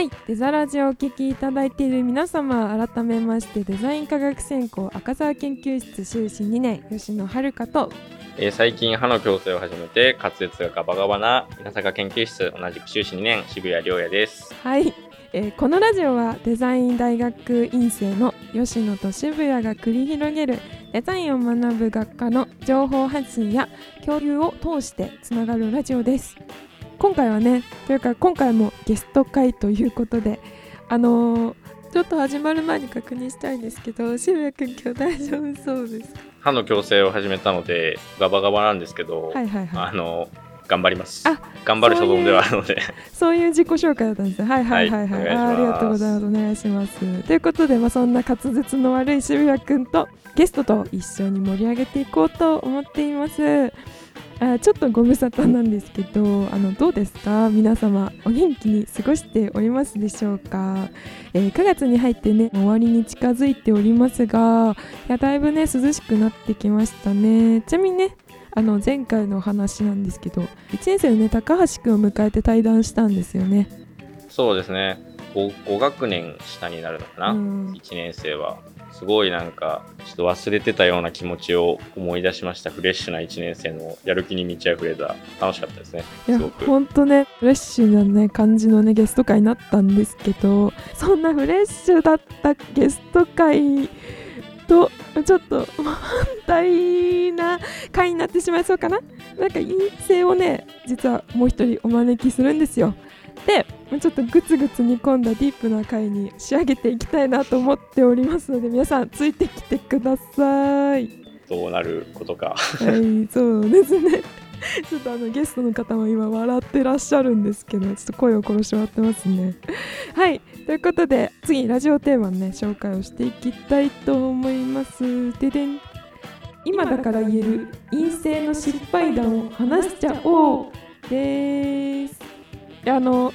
はいデザラジオをお聞きいただいている皆様改めましてデザイン科学専攻赤澤研究室修士2年吉野遥とえー最近歯の矯正を始めて滑舌がガバガバな稲坂研究室同じく修士2年渋谷亮也です。はい、えーこのラジオはデザイン大学院生の吉野と渋谷が繰り広げるデザインを学ぶ学科の情報発信や共有を通してつながるラジオです今回はねというか今回もゲスト会ということであのーちょっと始まる前に確認したいんですけど渋谷君今日大丈夫そうですか？歯の矯正を始めたのでガバガバなんですけど、はいはいはいあの頑張りますあ頑張る所存ではあるのでそういう自己紹介だったんですね。はいはいはいはい。はいあーありがとうございます。お願いします。ということで、まあ、そんな滑舌の悪い渋谷くんとゲストと一緒に盛り上げていこうと思っています。あーちょっとご無沙汰なんですけどあのどうですか？皆様お元気に過ごしておりますでしょうか、えー9月に入ってね終わりに近づいておりますがいやだいぶね涼しくなってきましたね。ちなみにねあの前回の話なんですけど1年生のね高橋くんを迎えて対談したんですよね。そうですね。5, 5学年下になるのかな、うん。1年生はすごいなんかちょっと忘れてたような気持ちを思い出しました。フレッシュな1年生のやる気に満ち溢れた。楽しかったですね。いやほんとねフレッシュなね感じのねゲスト会になったんですけどそんなフレッシュだったゲスト会とちょっと反対な会になってしまいそうかな。なんか陰性をね実はもう一人お招きするんですよでちょっとグツグツ煮込んだディープな回に仕上げていきたいなと思っておりますので皆さんついてきてくださいどうなることかはい、そうですね。ちょっとあのゲストの方も今笑ってらっしゃるんですけど、ちょっと声を殺してもらってますね。はい、ということで次ラジオテーマのね紹介をしていきたいと思います。ででん。今だから言える陰性の失敗談を話しちゃおうです。あの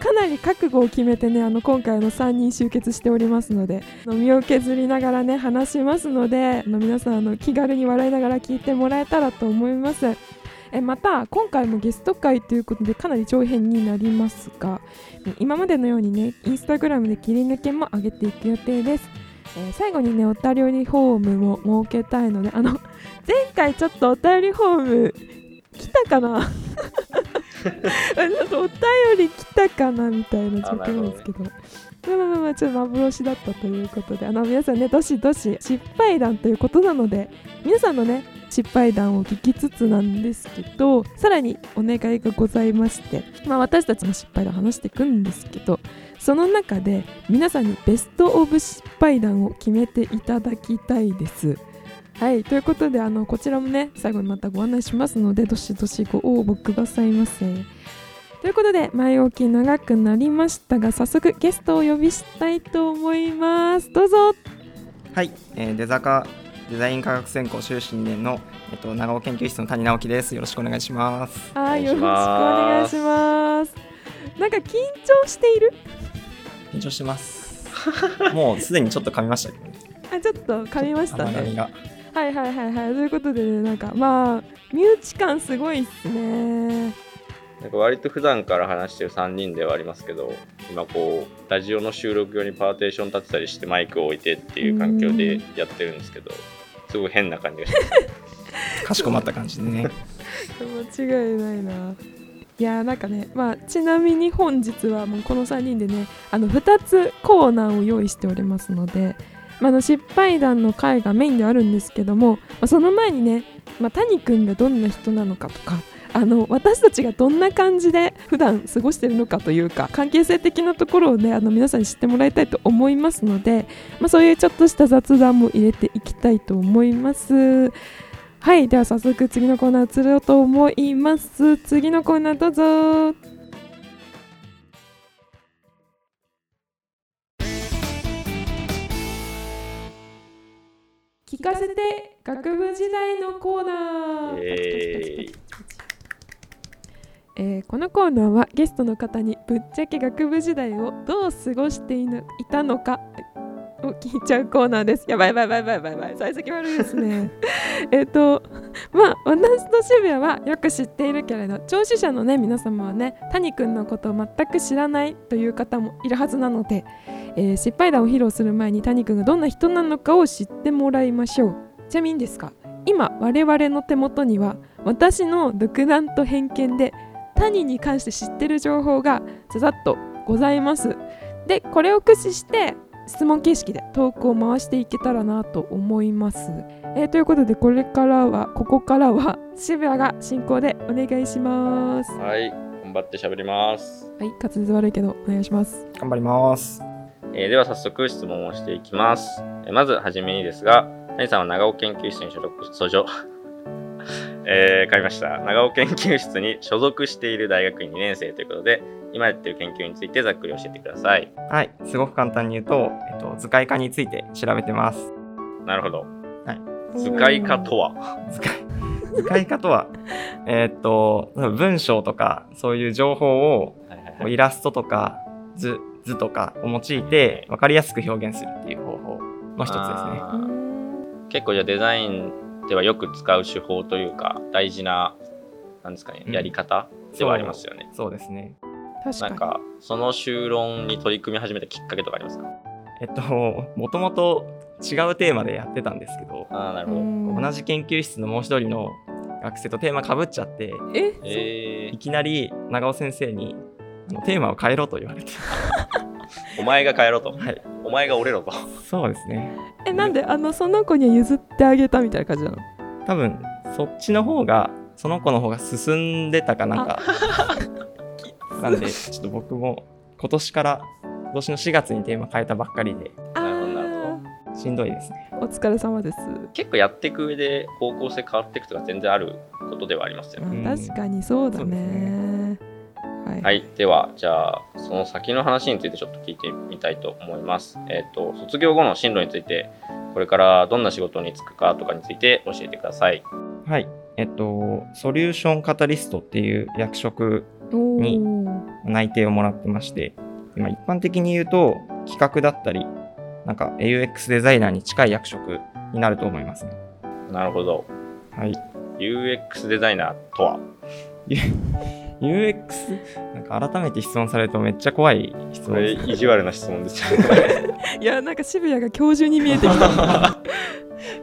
かなり覚悟を決めてねあの今回の3人集結しておりますので身を削りながらね話しますのであの皆さんあの気軽に笑いながら聞いてもらえたらと思います。えまた今回もゲスト会ということでかなり長編になりますが今までのようにねインスタグラムで切り抜けも上げていく予定です、えー最後にねお便りフォームも設けたいのであの前回ちょっとお便りフォーム来たかな？ちょっとお便り来たかなみたいな状況なんですけど。まあまあまあまあちょっと幻だったということであの皆さんねどしどし失敗談ということなので皆さんのね失敗談を聞きつつなんですけどさらにお願いがございまして、まあ、私たちの失敗談話していくんですけどその中で皆さんにベスト・オブ失敗談を決めていただきたいです。はいということであのこちらもね最後にまたご案内しますのでどしどしご応募くださいませ。ということで前置き長くなりましたが早速ゲストをお呼びしたいと思いますどうぞはい、えーデザ科デザイン科学専攻修士2年の、えっと、長尾研究室の谷直樹です。よろしくお願いします。はいよろしくおお願いしますなんか緊張している？緊張してます。もうすでにちょっと噛みましたけどね。あちょっと噛みましたね甘噛みが。はいはいはいはい。ということでねなんかまあ身内感すごいっすね。なんか割と普段から話してる3人ではありますけど今こうラジオの収録用にパーテーション立てたりしてマイクを置いてっていう環境でやってるんですけどすごい変な感じがします かしこまった感じでね。間違いないな。いやーなんかねまあちなみに本日はもうこの3人でねあの2つコーナーを用意しておりますので、まあ、の失敗談の回がメインではあるんですけども、まあ、その前にね、まあ、谷君がどんな人なのかとかあの私たちがどんな感じで普段過ごしてるのかというか関係性的なところをねあの皆さんに知ってもらいたいと思いますので、まあ、そういうちょっとした雑談も入れていきたいと思います。はいでは早速次のコーナー移ろうと思います次のコーナーどうぞ聞かせて学部時代のコーナー、えーえーこのコーナーはゲストの方にぶっちゃけ学部時代をどう過ごしていたのかを聞いちゃうコーナーです。やばいやばいやばいやばいやばい。幸先悪いですね。えっと、まあ、私と渋谷はよく知っているけれど、聴取者のね、皆様はね、谷くんのことを全く知らないという方もいるはずなので、えー失敗談を披露する前に谷くんがどんな人なのかを知ってもらいましょう。ちなみにですか、今、我々の手元には、私の独断と偏見で、谷に関して知ってる情報がざざっとございます。で、これを駆使して、質問形式でトークを回していけたらなと思います。えーということでこれからはここからは 渋谷が進行でお願いします。ははい、頑張って喋ります。い、滑舌悪いけどお願いします。頑張ります。えーでは早速質問をしていきます。えーまずはじめにですが、谷さんは長尾研究室に所属し、所属、えー、買いました。長尾研究室に所属している大学院2年生ということで、今やってる研究についてざっくり教えてください。はい、すごく簡単に言うと、えっと、図解化について調べてます。なるほど。図解化とは？図解図解化とは、えーっと、文章とか、そういう情報をはいはいはいイラストとか図図とかを用いて分かりやすく表現するっていう方法の一つですね。結構じゃあデザインではよく使う手法というか、大事な、なんですかね、うんやり方ではありますよね。そうですね。確かに。なんか、その修論に取り組み始めたきっかけとかありますか？えっと、もともと違うテーマでやってたんですけど、ああ、なるほど。うん同じ研究室のもう一人の学生とテーマかぶっちゃって、ええいきなり長尾先生にテーマを変えろと言われて。ー、お前が帰ろと。はい。お前が折れろと。そうですね。えなんであのその子には譲ってあげたみたいな感じなの？多分、そっちの方が、その子の方が進んでたかなんか。なんで、ちょっと僕も今年から、今年の4月にテーマ変えたばっかりで、あなるほどなるーしんどいですね。お疲れ様です。結構やっていく上で方向性変わっていくとか全然あることではありますよね。うん確かにそうだそうですね。はい。はい、ではじゃあその先の話についてちょっと聞いてみたいと思います。えっ、と卒業後の進路についてこれからどんな仕事に就くかとかについて教えてください。はい。えっと、ソリューションカタリストっていう役職おにー内定をもらってまして、今一般的に言うと、企画だったり、なんか UX デザイナーに近い役職になると思いますね。なるほど。はい。UX デザイナーとは？UX、なんか改めて質問されるとめっちゃ怖い質問です。意地悪な質問ですよね。いやなんか渋谷が教授に見えてきた。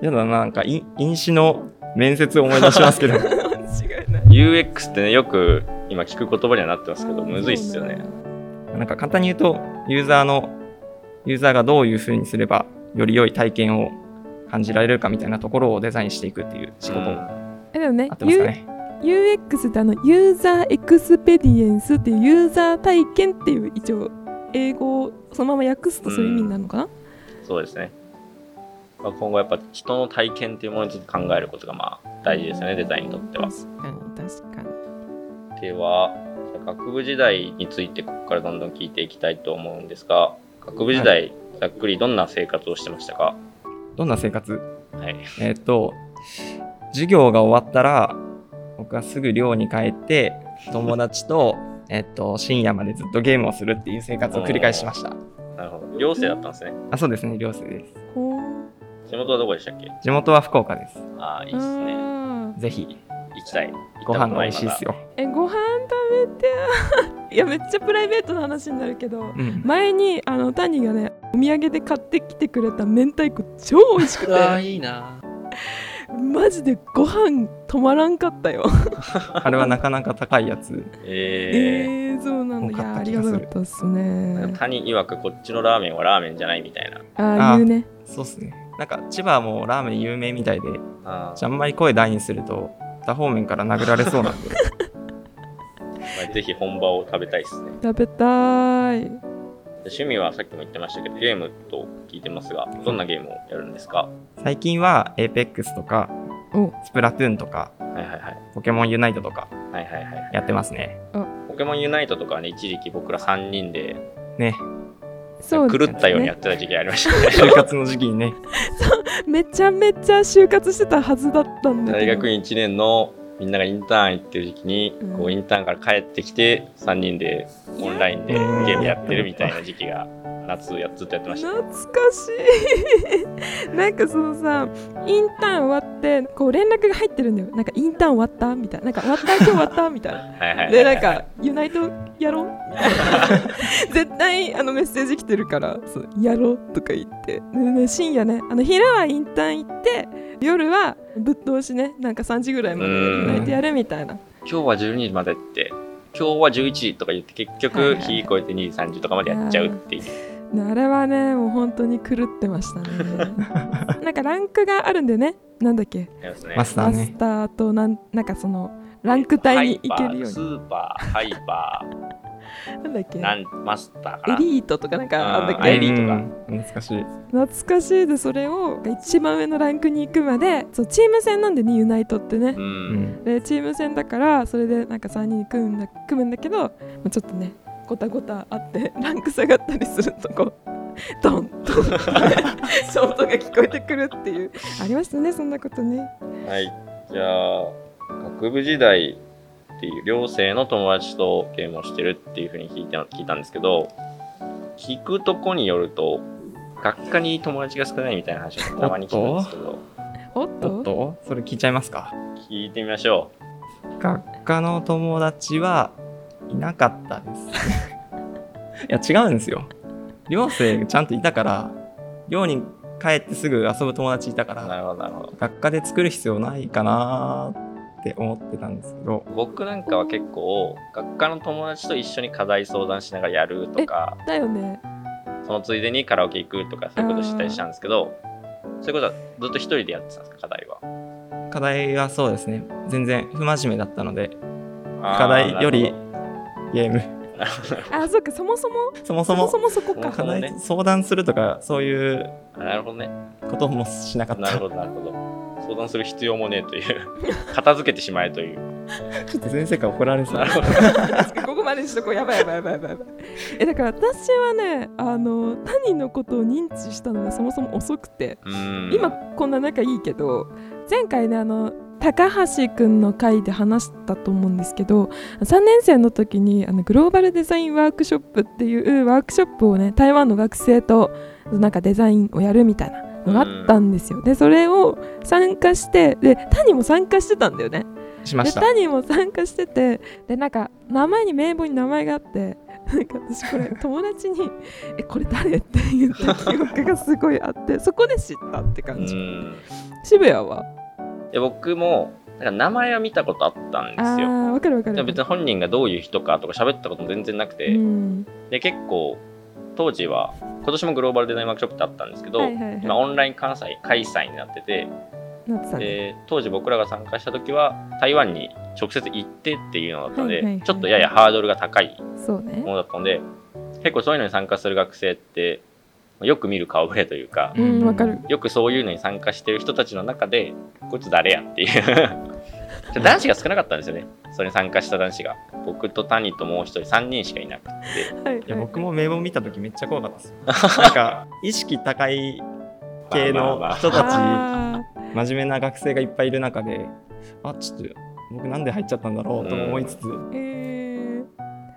やだな、なんかい飲酒の面接を思い出しますけど。違いない。UX ってねよく今聞く言葉にはなってますけどむずいっすよね。なんか簡単に言うと、ユーザーの、ユーザーがどういう風にすれば、より良い体験を感じられるかみたいなところをデザインしていくっていう仕事、うんえでもね合ってますかね？U- UX ってあのユーザーエクスペディエンスっていうユーザー体験っていう一応英語をそのまま訳すとそういう意味になるのかな、そうですね。まあ、今後やっぱ人の体験っていうものについて考えることがまあ大事ですよね、デザインにとっては。確かに確かにでは、学部時代についてここからどんどん聞いていきたいと思うんですが、学部時代、ざっくりどんな生活をしてましたか？どんな生活？はい。えーっと、授業が終わったら、僕はすぐ寮に帰って、友達と、えーっと、深夜までずっとゲームをするっていう生活を繰り返しました。なるほど。寮生だったんですね。あ、そうですね、寮生です。地元はどこでしたっけ？地元は福岡です。ああ、いいっすね。ぜひ、行きたい。ご飯が美味しいですよ。よ。えご飯食べて いやめっちゃプライベートな話になるけどうん。前にあの谷がねお土産で買ってきてくれた明太子超美味しくていいな。マジでご飯止まらんかったよ あれはなかなか高いやつ。ええー、そうなんだい多かっやありがするがたかったっすー。ね谷曰くこっちのラーメンはラーメンじゃないみたいな。ああ言うねそうっすね。なんか、千葉もラーメン有名みたいで、あじゃああんまり声大にすると、他方面から殴られそうなんで。まあぜひ本場を食べたいですね。食べたい趣味はさっきも言ってましたけど、ゲームと聞いてますが、どんなゲームをやるんですか？最近は Apex とか、おスプラトゥーンとか、はいはいはい。ポケモンユナイトとかはいはいはい。やってますね。ポケモンユナイトとかね、一時期僕ら3人でね、狂ったようにやねってた時期ありましたね。就活の時期にね、めちゃめちゃ就活してたはずだったんだけど。大学院1年のみんながインターン行ってる時期に、うん。こうインターンから帰ってきて3人でオンラインでゲームやってるみたいな時期が夏やずっとやってました。ね懐かしい。なんかそのさインターン終わってこう連絡が入ってるんだよ。なんかインターン終わった？みたいな。なんか終わった？今日終わった？みたいな。でなんかユナイトやろう？みたいな絶対あのメッセージ来てるからそうやろうとか言って。で、ね、深夜ねあの昼はインターン行って夜はぶっ通しねなんか3時ぐらいまでうん。ユナイトやるみたいな。今日は12時までって。今日は11時とか言って結はい局はい。日越えて2時3時とかまでやっちゃうっていうあれはねもう本当に狂ってましたね。なんかランクがあるんだよね。なんだっけ。マスターね。マスターとなんなんかそのランク帯に行けるようスにーパーハイパ なんだっけ。ーなんマスターかな。エリートとかなんかあんだっあけエリートがうん懐かしい。懐かしいでそれを一番上のランクに行くまでそうチーム戦なんでねユナイトってね。う、うん。んでチーム戦だからそれでなんか3人組むんだ組むんだけど、まあ、ちょっとねごたごたあってランク下がったりするとこうドンドンってショートが聞こえてくるっていう。ありましたねそんなことね。はい。じゃあ学部時代っていう寮生の友達とゲームをしてるっていうふうに聞いた聞いたんですけど聞くとこによると学科に友達が少ないみたいな話をたまに聞くんですけど。おっと？おっと？それ聞いちゃいますか？聞いてみましょ学科の友達はいなかったです。いや違うんですよ。寮生ちゃんといたから寮に帰ってすぐ遊ぶ友達いたかうならるほどなるほど。学科で作る必要ないかなって思ってたんですけど。僕なんかは結構学科の友達と一緒に課題相談しながらやるとかだよね。そのついでにカラオケ行くとかそういうことしたりしたんですけどそういうことはずっと一人でやってたんですか課題は？課題はそうですね。全然不真面目だったので課題よりゲーム。あそっかそもそも？そもそも。そもそもそこか。ね題相談するとかそういうなるほどね。こともしなかった。なるほどなるほど。相談する必要もねえという。片付けてしまえという。ちょっと先生から怒られそう。ここまでにしとこう。やばいやばいやばいやばい。やばいえだから私はねあの他人のことを認知したのがそもそも遅くて。うん。今こんな仲いいけど前回ねあの高橋くんの回で話したと思うんですけど3年生の時にあのグローバルデザインワークショップっていうワークショップをね台湾の学生となんかデザインをやるみたいなのがあったんですよ。でそれを参加してで谷も参加してたんだよね。でしました谷も参加しててでなんか名前に名簿に名前があってなんか私これ友達に「えこれ誰?」って言った記憶がすごいあってそこで知ったってう感じ。ん渋谷はで僕もなんか名前は見たことあったんですあよーわかるわかる。別に本人がどういう人かとか喋ったことも全然なくて、うん。で結構当時は今年もグローバルデザインワークショップってあったんですけど、はいはいはい。今オンライン関西開催になってて。で当時僕らが参加した時は台湾に直接行ってっていうのだったので、はいはいはいちょっとややハードルが高いものだったので結構そういうのに参加する学生ってよく見る顔ぶれというか、うんわかる。よくそういうのに参加してる人たちの中でこいつ誰やっていう。男子が少なかったんですよね。それに参加した男子が。僕と谷ともう一人3人しかいなくて。はいい。や僕も名簿見た時めっちゃ怖かったです なんか意識高い系の人たちあ真面目な学生がいっぱいいる中であちょっと僕なんで入っちゃったんだろうとも思いつつ、ーえ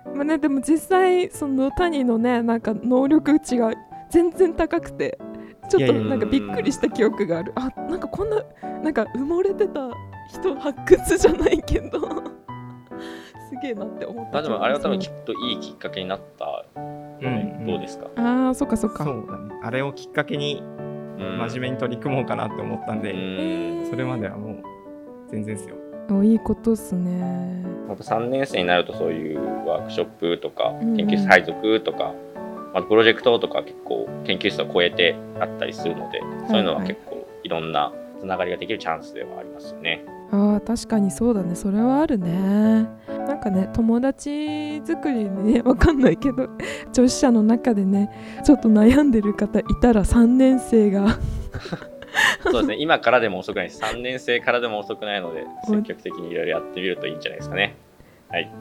ー。まあねでも実際その谷のねなんか能力値が全然高くてちょっとなんかびっくりした記憶がある。あなんかこんななんか埋もれてた人発掘じゃないけど。すげえなって思った。まあでもあれは多分うんきっといいきっかけになったうんどうですか、あーそっかそっか。そうだね。あれをきっかけにうん。真面目に取り組もうかなって思ったんで、うん。それまではもう全然ですよ。おいいことっすね。やっぱ3年生になるとそういうワークショップとか研究室配属とか、あとプロジェクトとか結構研究室を超えてあったりするので、そういうのは結構いろんなつながりができるチャンスではありますよね。あー確かにそうだねそれはあるねなんかね友達作りにねわかんないけど 女子社の中でねちょっと悩んでる方いたら3年生が そうですね、今からでも遅くないです。3年生からでも遅くないので、積極的にいろいろやってみるといいんじゃないですかね。はい。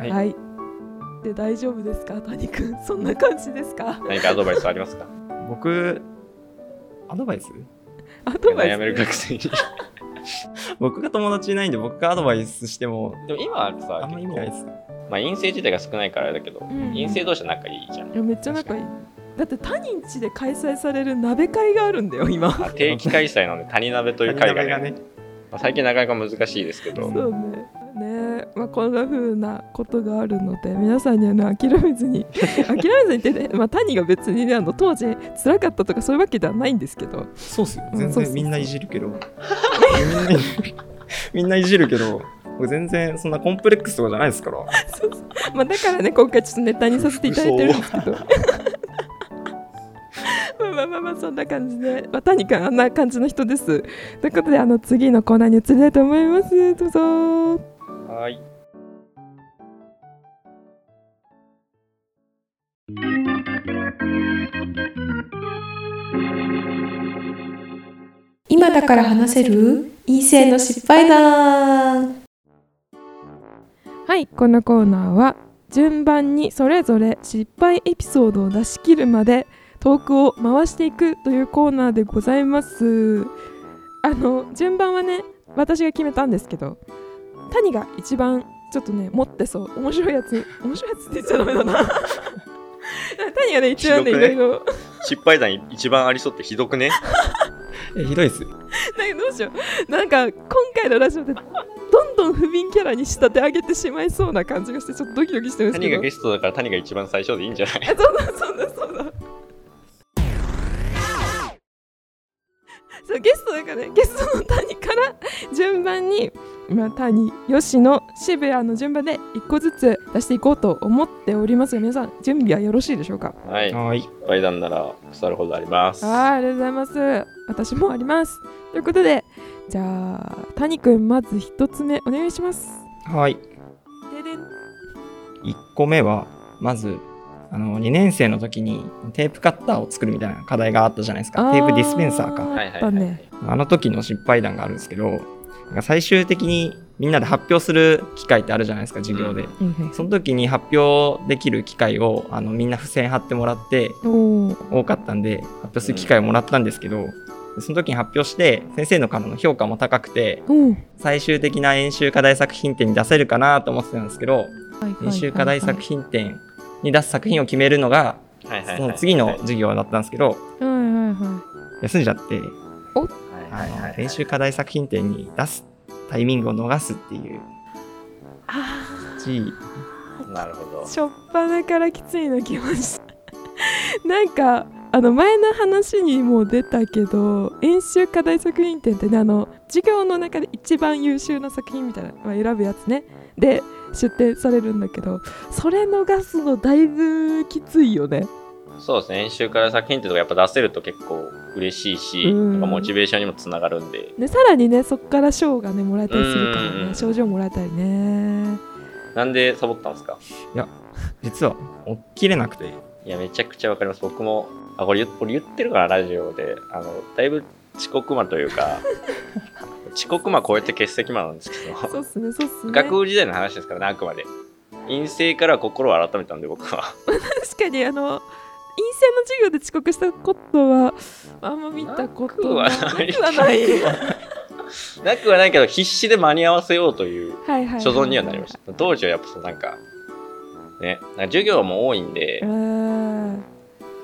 はい、はい、で大丈夫ですか？谷くんそんな感じですか？何かアドバイスありますか？僕アドバイス？アドバイス？悩める学生に。僕が友達いないんで僕がアドバイスしても。でも今はさ、あんま意味ないです。まあ陰性自体が少ないからあれだけど、うん。陰性同士は仲いいじゃん。いやめっちゃ仲いい。だって他人地で開催される鍋会があるんだよ今。あ定期開催なので谷鍋という会がねまあ最近なかなか難しいですけど、そうね。ね。まあ、こんな風なことがあるので皆さんには、ね、諦めずに 諦めずにってね、まあ、谷が別にねあの当時辛かったとかそういうわけではないんですけど。そうっすよ。全然みんないじるけど。みんなみんないじるけど。僕全然そんなコンプレックスとかじゃないですから。まあ、だからね今回ちょっとネタにさせていただいてるんですけど まあまあまあまあそんな感じで、まあ、谷君あんな感じの人です。ということであの次のコーナーに移りたいと思います。どうぞ。はい。今だから話せる？陰性の失敗談。はい。このコーナーは順番にそれぞれ失敗エピソードを出し切るまでトークを回していくというコーナーでございます。あの順番はね私が決めたんですけど谷が一番ちょっとね持ってそう。面白いやつ面白いやつって言っちゃダメだな。谷がね一番ねいろいろ失敗談一番ありそうってひどくね？えひどいっす。よなんかどうしよう。なんか今回のラジオでどんどん不憫キャラに仕立て上げてしまいそうな感じがしてちょっとドキドキしてるんですけど。谷がゲストだから谷が一番最初でいいんじゃない？あそうだそうだそうだそうゲストだからね。ゲストの谷から順番に、まあ、谷吉野渋谷の順番で一個ずつ出していこうと思っておりますが皆さん準備はよろしいでしょうか？はい。はーい。失敗談なら腐るほどあります。はいありがとうございます。私もあります。ということでじゃあ谷くんまず一つ目お願いします。はい。ででん。1個目はまずあの2年生の時にテープカッターを作るみたいな課題があったじゃないですか。テープディスペンサーか。あはいあったね。あの時の失敗談があるんですけど最終的にみんなで発表する機会ってあるじゃないですか授業で、はいはい。その時に発表できる機会をあのみんな付箋貼ってもらって多かったんで発表する機会をもらったんですけど、でその時に発表して先生のからの評価も高くて最終的な演習課題作品展に出せるかなと思ってたんですけどはいはいはいはい。演習課題作品展に出す作品を決めるのがその次の授業だったんですけどはいはいは休んじゃって。はいはいはい練習課題作品展に出すタイミングを逃すっていう。あしなるほど。ーしょっぱなからきついのきました。なんかあの前の話にも出たけど演習課題作品展ってねあの授業の中で一番優秀な作品みたいな、まあ、選ぶやつね。で出展されるんだけどそれ逃すのだいぶきついよね。そうですね。演習から作品ってとこやっぱ出せると結構嬉しいし、うん。モチベーションにもつながるんで。でさらにねそっから賞がねもらえたりするからね賞状もらえたりね。なんでサボったんですか？実は起きれなくて。いやめちゃくちゃわかります。僕もあこれ言これ言ってるからラジオで。あのだいぶ遅刻魔というか 遅刻魔超えて欠席魔なんですけど。そうっすねそうっすね。学部時代の話ですからねあくまで。陰性から心を改めたんで僕は。確かにあの陰性の授業で遅刻したことはあんま見たことはなくはない。なくはない。なくはないけど必死で間に合わせようという所存にはなりました。当時はやっぱなんかね授業も多いんで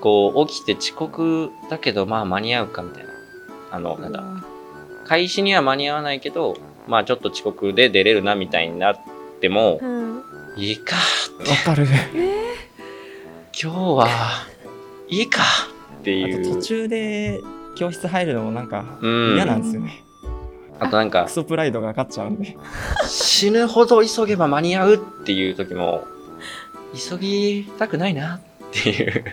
こう起きて遅刻だけどまあ間に合うかみたいな。あのなんだ開始には間に合わないけどまあちょっと遅刻で出れるなみたいになってもうん。いいかわかる。今日はいいかってあいう。と途中で教室入るのもなんかうん。嫌なんですよね、あとなんかクソプライドが勝っちゃうんで。死ぬほど急げば間に合うっていう時も急ぎたくないなっていう。なる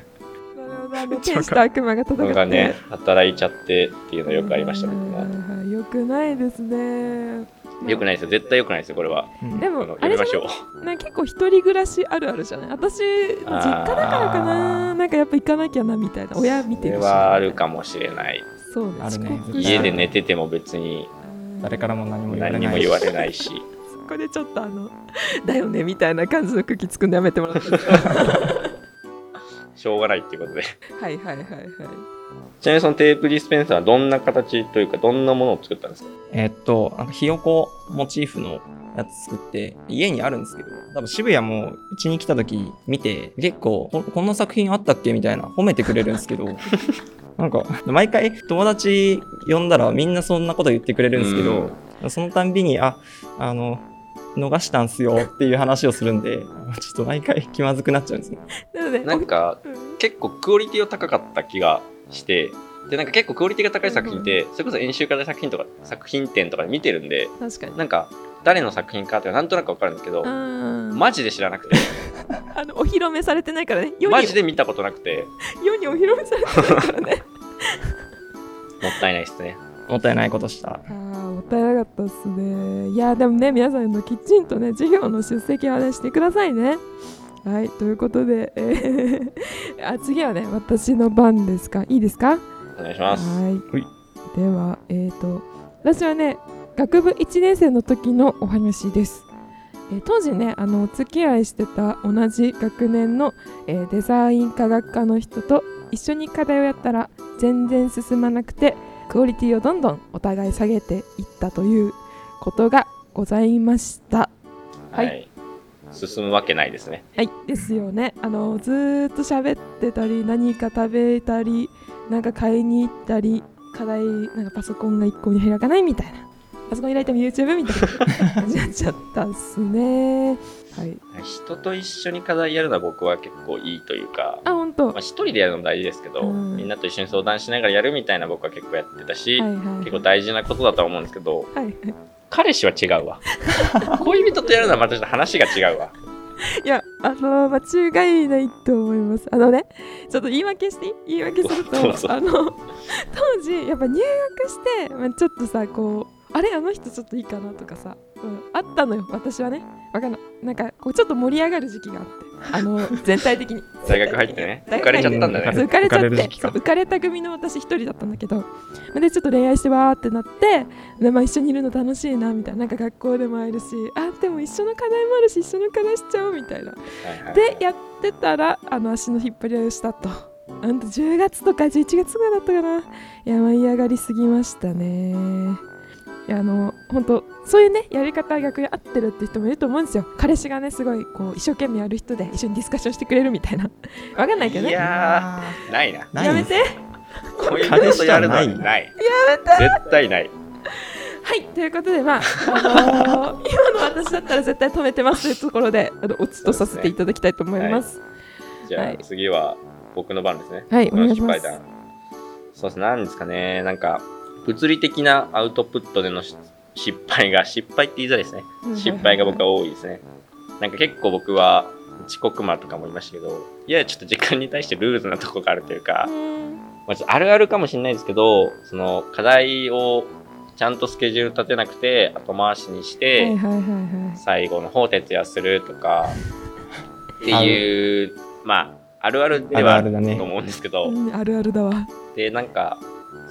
ほどあの天使と悪魔が戦って。ね働いちゃってっていうのよくありました僕ももよくないですね。よくないですよ。絶対よくないですよこれは。うん。でもあれじゃやめましょう。な結構一人暮らしあるあるじゃない？私実家だからかな。なんかやっぱ行かなきゃなみたいな。親見そてるし。れはあるかもしれない。そうね。あるね家で寝てても別に誰からも何も言われない何にも言われないし。そこでちょっとあの だよねみたいな感じの空気つくんでやめてもらって しょうがないっていうことで。はいはいはいはいちなみにそのテープディスペンサーはどんな形というかどんなものを作ったんですか？えーっとなんかひよこモチーフのやつ作って家にあるんですけど多分渋谷もうちに来た時見て結構ここんな作品あったっけみたいな褒めてくれるんですけど なんか毎回友達呼んだらみんなそんなこと言ってくれるんですけど、そのたんびにああの逃したんすよっていう話をするんでちょっと毎回気まずくなっちゃうんですね。なのでなんかうん。結構クオリティを高かった気がしてでなんか結構クオリティが高い作品って、それこそ演習課題作品とか作品展とかで見てるんで確かに。なんか誰の作品かってなんとなくわかるんですけど、うん。マジで知らなくて。あのお披露目されてないからね。マジで見たことなくて。世にお披露目されてないからね。もったいないですね。もったいないことした。あーもったいなかったっすね。いやでもね皆さんのきちんとね授業の出席はねしてくださいねはいということで、えー あ次はね私の番ですか？いいですか？お願いします。はい。はい。ではえっ、と私はね学部1年生の時のお話です、えー当時ねあのお付き合いしてた同じ学年の、えーデザイン科学科の人と一緒に課題をやったら全然進まなくてクオリティをどんどんお互い下げていったということがございました。はい進むわけないですね。はいですよね。あのずーっと喋ってたり何か食べたりなんか買いに行ったり課題なんかパソコンが一向に開かないみたいな。パソコン開いても YouTube みたいな 感じになっちゃったっすね。はい。人と一緒に課題やるのは僕は結構いいというかあ本当。まあ、一人でやるのも大事ですけど、うん。みんなと一緒に相談しながらやるみたいな僕は結構やってたし、はいはい結構大事なことだとは思うんですけどはいはい彼氏は違うわ 恋人とやるのはまたちょっと話が違うわいや、あの間違いないと思います。あのね、ちょっと言い訳して言い訳すると、あの、当時、やっぱ入学して、まあ、ちょっとさ、こう、あれ、あの人ちょっといいかなとかさ、うん、あったのよ、私はね。わかんない。なんか、こう、ちょっと盛り上がる時期があって、あの、全体的に。大学入ってね。大学浮かれちゃったんだね。そう浮かれちゃって浮かれた組の私一人だったんだけどでちょっと恋愛してわーってなってで、まあ、一緒にいるの楽しいなみたいな。なんか学校でも会えるしあでも一緒の課題もあるし一緒の課題しちゃおうみたいな。はいはいでやってたらあの足の引っ張り合いをしたと。あんと10月とか11月ぐらいだったかな。いや舞い上がりすぎましたね。いやあの本当そういうねやり方が逆に合ってるって人もいると思うんですよ。彼氏がねすごいこう一生懸命やる人で一緒にディスカッションしてくれるみたいな。わかんないけどね。いやーないな。ないんですやめて。恋人とやるのはない絶対ない。はいということでまあ、あのー 今の私だったら絶対止めてますというところであのおつとさせていただきたいと思います。じゃあはい。次は僕の番ですね。はいお願いします。失敗談。そうですね。なんですかね。なんか物理的なアウトプットでのし失敗が失敗って言いづらいですね。失敗が僕は多いですね。なんか結構僕は遅刻魔とかもいましたけど、いやちょっと時間に対してルーズなとこがあるというか、うんまあ、あるあるかもしれないですけど、その課題をちゃんとスケジュール立てなくて後回しにしはいて、最後の方徹夜するとかっていう、まああるあるではあるあるあるだねと思うんですけど、うんあるあるだわ。でなんか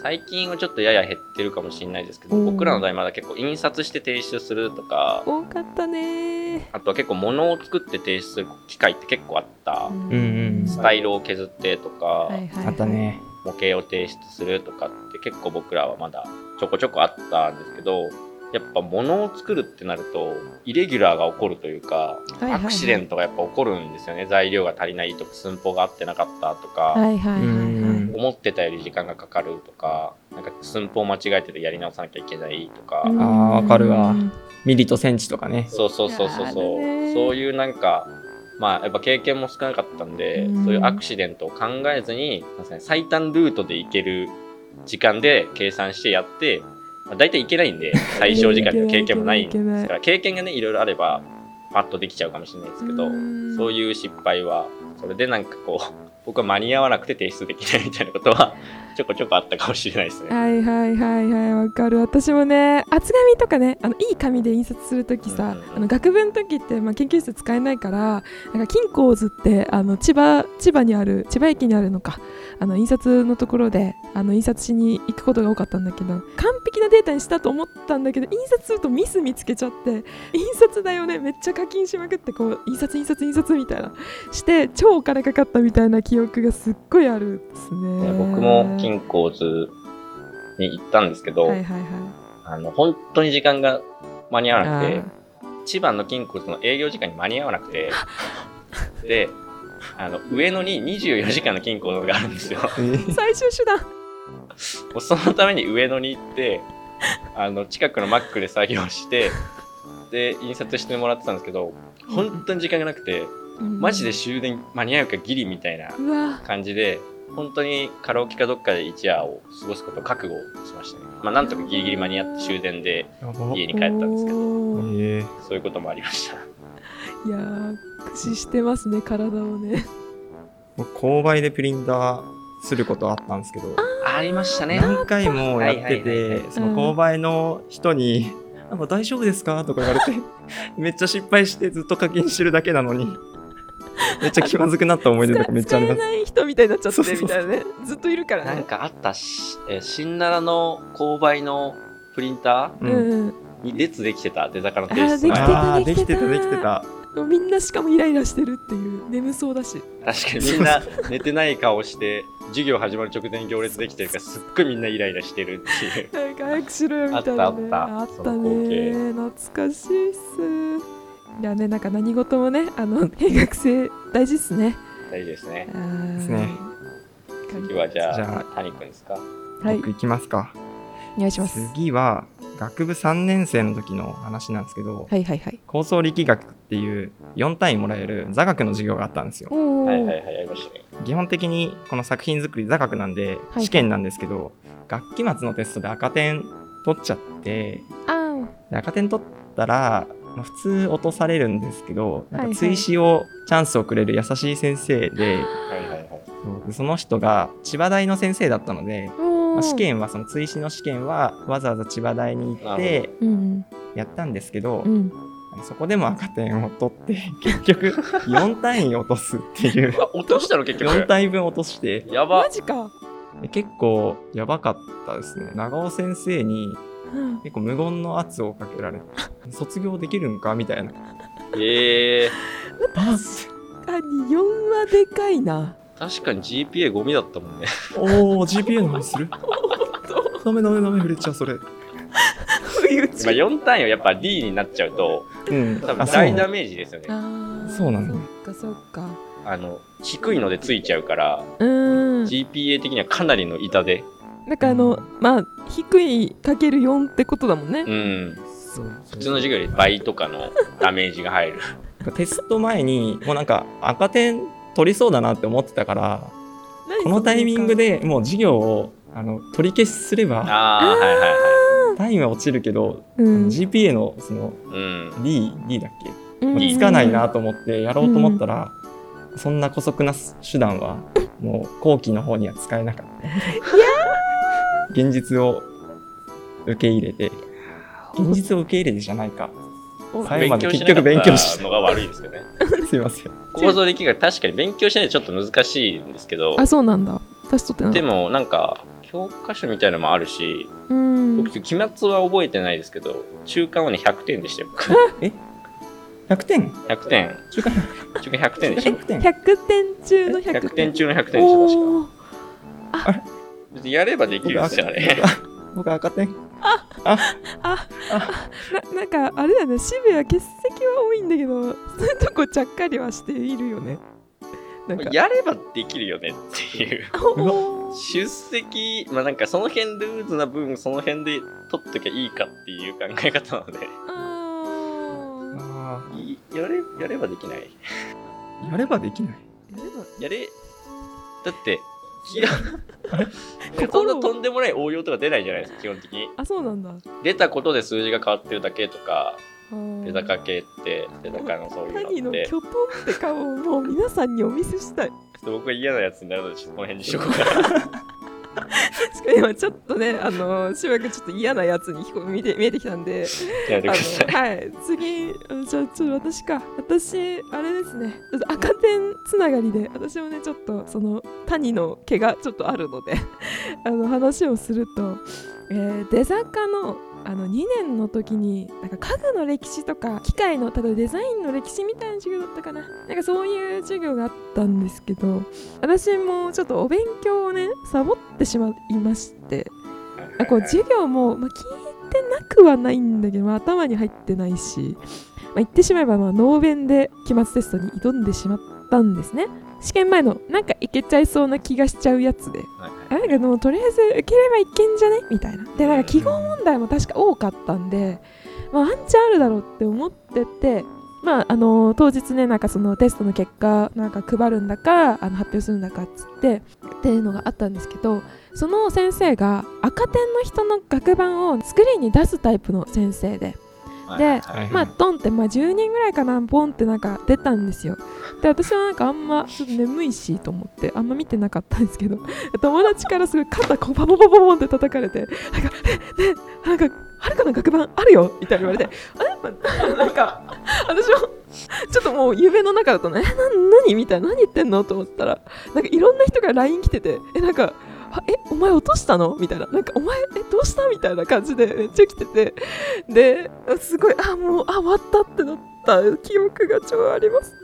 最近はちょっとやや減ってるかもしれないですけど、うん。僕らの代まだ結構印刷して提出するとか、多かったね。あとは結構物を作って提出する機会って結構あった。うん。うんスタイルを削ってとか、あったね。模型を提出するとかって結構僕らはまだちょこちょこあったんですけど、やっぱ物を作るってなると、イレギュラーが起こるというか、はいはいはい。アクシデントがやっぱ起こるんですよね。材料が足りないとか、寸法が合ってなかったとか、はいはいはいはい。うん思ってたより時間がかかるとか、なんか寸法間違えててやり直さなきゃいけないとか、うん。あーわかるわ。ミリとセンチとかね。そうそうそうそうあそう、そういうなんか、まあやっぱ経験も少なかったんで、うん。そういうアクシデントを考えずに、最短ルートで行ける時間で計算してやって、まあ、大体行けないんで、最小時間で経験もないんですから、経験がね、いろいろあれば、パッとできちゃうかもしれないですけど、うん。そういう失敗は、それでなんかこう、僕は間に合わなくて提出できないみたいなことは、ちょこちょこあったかもしれないですね。はいはいはいはいわかる。私もね厚紙とかねあのいい紙で印刷するときさ、うんうんうん。あの学部の時って、まあ、研究室使えないからなんか金光図ってあの千葉千葉にある千葉駅にあるのかあの印刷のところであの印刷しに行くことが多かったんだけど完璧なデータにしたと思ったんだけど印刷するとミス見つけちゃって印刷代をねめっちゃ課金しまくってこう印刷印刷印刷みたいなして超お金かかったみたいな記憶がすっごいあるですね。僕も金鉱図に行ったんですけど、はいはいはい。あの、本当に時間が間に合わなくて、1番の金庫の営業時間に間に合わなくて であの上野に24時間の金庫があるんですよ。えー。最終手段。そのために上野に行ってあの近くのマックで作業してで印刷してもらってたんですけど本当に時間がなくてマジで終電間に合うかギリみたいな感じで本当にカラオケかどっかで一夜を過ごすことを覚悟しましたね。まあなんとかギリギリ間に合って終電で家に帰ったんですけど。そういうこともありました。いやー駆使してますね体をね。僕購買でプリンターすることあったんですけど。ありましたね。何回もやっててはいその購買の人に「なんか大丈夫ですか?」とか言われて めっちゃ失敗してずっと課金してるだけなのに めっちゃ気まずくなった思い出とかめっちゃあります。使えない人みたいになっちゃってそうそうそう。みたいなねずっといるからねなんかあったし、えー新奈良の購買のプリンタううん。に列できてた出坂の提あーできて出前たあーできてた。できてたみんなしかもイライラしてるっていう眠そうだし。確かにみんな寝てない顔して授業始まる直前に行列できてるからすっごいみんなイライラしてるっていう。なんか早くしろよみたいなね。あったあった。あったね懐かしいっすいやねなんか何事もねあの定額制大事っすね。大事ですね。ですね。次はじゃあじゃ谷君ですか？はい。僕いきますか。お願いします。次は学部3年生の時の話なんですけどはいはいはい。構想力学っていう4単位もらえる座学の授業があったんですよ。はいはいはいやりましたね。基本的にこの作品作り座学なんでい試験なんですけど、学期末のテストで赤点取っちゃって赤点取ったら、まあ普通落とされるんですけどなんか追試をチャンスをくれる優しい先生で,、はいはいはい。そその人が千葉大の先生だったので、まあ試験はその追試の試験はわざわざ千葉大に行ってうんやったんですけど、うん。そこでも赤点を取って結局4単位落とすっていう。あ 落としたの結局。4単位分落として。やば。マジか、で結構やばかったですね。長尾先生にうん、結構無言の圧をかけられて卒業できるんかみたいな。ええ確かに4はでかいな。確かに GPA ゴミだったもんね。おお GPA の話する？ダメダメダメ触れちゃうそれ。まあ4単位はやっぱ D になっちゃうとうん。多分大ダメージですよね。そうなのよ。そっかそっか。あの低いのでついちゃうからうーん GPA 的にはかなりの痛でなんかあのまあ低いかける4ってことだもんね。うん。そう。普通の授業より倍とかの ダメージが入る。テスト前にもうなんか赤点取りそうだなって思ってたからこのタイミングでもう授業をあの取り消しすればああはいはいはい単位は落ちるけど、うん、GPA のそのうん。D, D だっけ？うん。いいつかないなと思ってやろうと思ったら、そんな姑息な手段はもう後期の方には使えなかった。現実を受け入れて、現実を受け入れてじゃないか。最後まで結局勉強しのが悪いですよねすいません。構造力学確かに勉強しないとちょっと難しいんですけどあそうなんだ。私とってなでもなんか教科書みたいなのもあるしうん。僕期末は覚えてないですけど中間はね100点でしたよ。100点？100点。中間？中間100点でした100点100点中の100 100点点中の100点でした確か。おー別にやればできるんですよあれ。僕赤点。ななんかあれだよね。渋谷欠席は多いんだけどそういうとこちゃっかりはしているよね。なんか。やればできるよねっていう。出席まあなんかその辺ルーズな分その辺で取っときゃいいかっていう考え方なので。ああいやれやればできない。ーやればできない。ーやれば。やれだって気がそんなとんでもない応用とか出ないじゃないですか基本的に。あそうなんだ。出たことで数字が変わってるだけとか出高系って出高のそういうのって。きょとんって顔をもう皆さんにお見せしたい。ちょっと僕が嫌なやつになるのでこの辺にしとこうかな しかも今ちょっとねあのしばらくちょっと嫌なやつに見て見えてきたんでやめはい。次あじゃあちょっと私か。私あれですね。ちょっと赤点つながりで私もねちょっとその谷の毛がちょっとあるのであの話をすると、えー出坂のあの2年の時になんか家具の歴史とか機械の例えばデザインの歴史みたいな授業だったかな。なんかそういう授業があったんですけど私もちょっとお勉強をねサボってしまいましてあこう授業も、まあ、聞いてなくはないんだけど、まあ、頭に入ってないし、まあ、言ってしまえばまあノーベンで期末テストに挑んでしまったんですね。試験前のなんかいけちゃいそうな気がしちゃうやつで。はい。なんかもうとりあえず受ければいけんじゃね？みたいな。でなんか記号問題も確か多かったんで、まあ、ワンチャンあるだろうって思っててまああの当日ねなんかそのテストの結果なんか配るんだかあの発表するんだかっつってっていうのがあったんですけどその先生が赤点の人の学番をスクリーンに出すタイプの先生ででまあドンって、まあ、10人ぐらいかなボンってなんか出たんですよで私はなんかあんまちょっと眠いしと思ってあんま見てなかったんですけど 友達からすごい肩こうパポポポポンって叩かれてなんか「えねなんかはるかの学番あるよ」みたいに言われて「あれ?まあ」なんか私もちょっともう夢の中だとね「えな何?」みたいな「何言ってんの?」と思ったらなんかいろんな人が LINE 来てて「えなんかあえお前落としたの？みたいな。なんかお前えどうした？みたいな感じでめっちゃ来てて。ですごいあもうあ終わったってなった。記憶が超ありますね。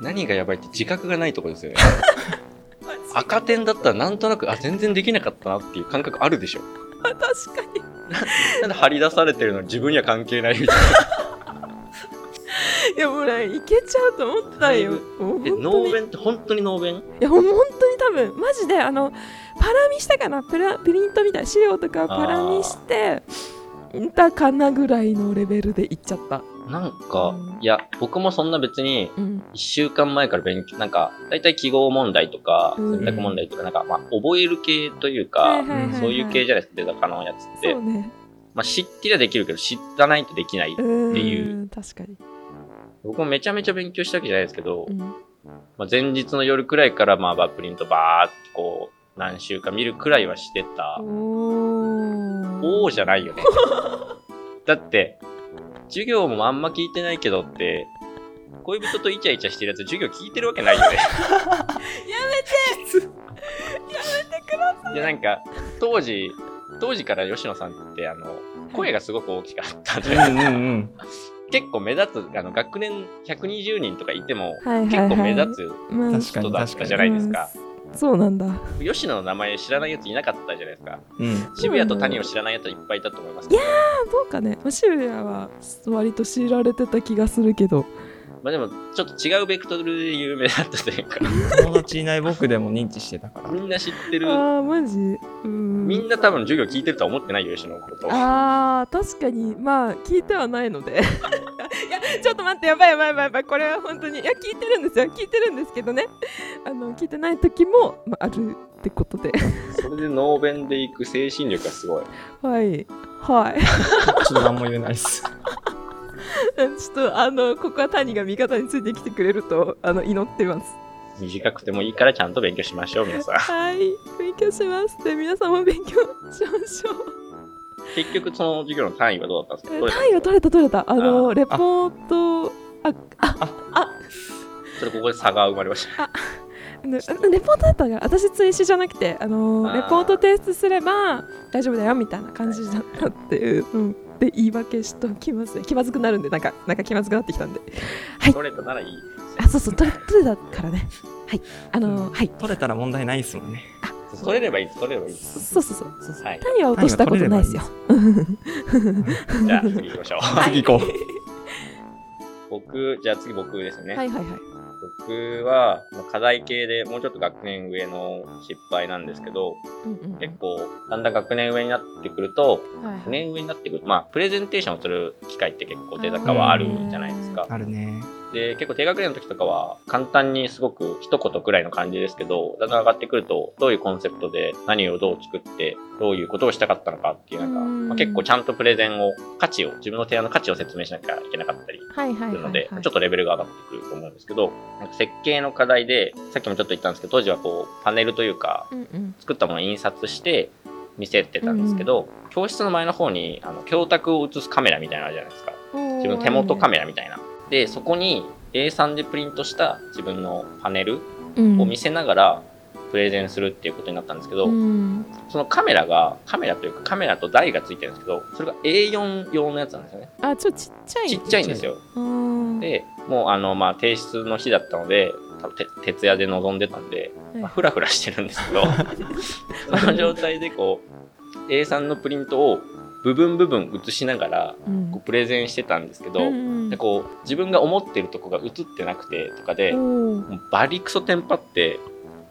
何がやばいって自覚がないとこですよね。赤点だったらなんとなくあ全然できなかったなっていう感覚あるでしょ。あ 確かに。なんで張り出されてるの？に自分には関係ないみたい いやもうねいけちゃうと思ったよ。ノーベンって本当にノーベン？いやほん本分マジであのパラ見したかな？プラプリントみたいな資料とかパラ見してたかなぐらいのレベルでいっちゃった。なんかうん。いや僕もそんな別にうん。1週間前から勉強なんか大体記号問題とかうん。選択問題とかなんかまあ覚える系というかそういう系じゃないですかデザカのやつって。ね。まあ知ってりゃできるけど知らないとできないっていう。確かに、僕もめちゃめちゃ勉強したわけじゃないですけどうん、まあ、前日の夜くらいからまあバップリントバーってこう何週か見るくらいはしてた。おーじゃないよね。だって、授業もあんま聞いてないけどって、恋人とイチャイチャしてるやつ授業聞いてるわけないよね。いやなんか、当時、当時から吉野さんってあの、声がすごく大きかったんで、うんうんうん。結構目立つ、あの、学年120人とかいても、はいはいはい結構目立つ人だったじゃないですか。そうなんだ吉野の名前知らないやついなかったじゃないですか。うん。渋谷と谷を知らないやついっぱいいたと思います。いやどうかねまあ渋谷は割と知られてた気がするけどまあでも、ちょっと違うベクトルで有名だったというか、友達いない僕でも認知してたから。みんな知ってる、あーマジ？うん。みんな多分授業聞いてるとは思ってないよ、吉野のこと。あー確かに。まあ聞いてはないので。いやちょっと待ってやばいやばいやばいやばい。これは本当に。いや聞いてるんですよ。聞いてるんですけどね。あの聞いてない時も、まあ、あるってことで。それでノーベンで行く精神力がすごい。はい。はい。ちょっと何も言えないです。ちょっとあのここは谷が味方についてきてくれるとあの祈ってます。短くてもいいからちゃんと勉強しましょう、皆さん。はい。勉強します。で皆さんも勉強しましょう。結局、その授業の単位はどうだったんですか？単位は取れた取れた。あのあレポートああちょっとここで差が生まれました。あのレポートだったから私追試じゃなくてあのレポート提出すれば大丈夫だよみたいな感じだったっていう、うん、で言い訳しときます。ね気まずくなるんでなんかなんか気まずくなってきたんで。はい。取れたならいい。あそうそう。取れ取れたからね。はい。あのはい。取れたら問題ないですもんね。取れればいいです、取れればいい。です。そうそうそう。そうそうはい。単位は落としたことないですよ。じゃあ次行きましょう。次行こ僕、じゃあ次僕ですね。はいはいはい僕は、まあ課題系でもうちょっと学年上の失敗なんですけど、うんうん結構、だんだん学年上になってくると、はい学年上になってくると、まあ、プレゼンテーションをする機会って結構デザカはあるじゃないですかう。。あるね。で、結構低学年の時とかは、簡単にすごく一言くらいの感じですけど、だんだん上がってくると、どういうコンセプトで何をどう作って、どういうことをしたかったのかっていう、なんか、うん。まあ、結構ちゃんとプレゼンを、価値を、自分の提案の価値を説明しなきゃいけなかったりするので、はいちょっとレベルが上がってくると思うんですけど、なんか設計の課題で、さっきもちょっと言ったんですけど、当時はこう、パネルというか、うんうん。作ったものを印刷して見せてたんですけど、教室の前の方に、あの、教託を映すカメラみたいなのあるじゃないですか。自分の手元カメラみたいな。で、そこに A3 でプリントした自分のパネルを見せながらプレゼンするっていうことになったんですけど、うん。そのカメラが、カメラというかカメラと台がついてるんですけど、それが A4 用のやつなんですよね。あちょっとちっちゃい。ちっちゃいんですよ。うん。で、もうあの、まあ、提出の日だったので、徹夜で臨んでたんで、まあ、フラフラしてるんですけど、その状態でこう、A3 のプリントを部分部分映しながらうん。こうプレゼンしてたんですけど、うんでこう自分が思ってるとこが映ってなくてとかで、もうバリクソテンパって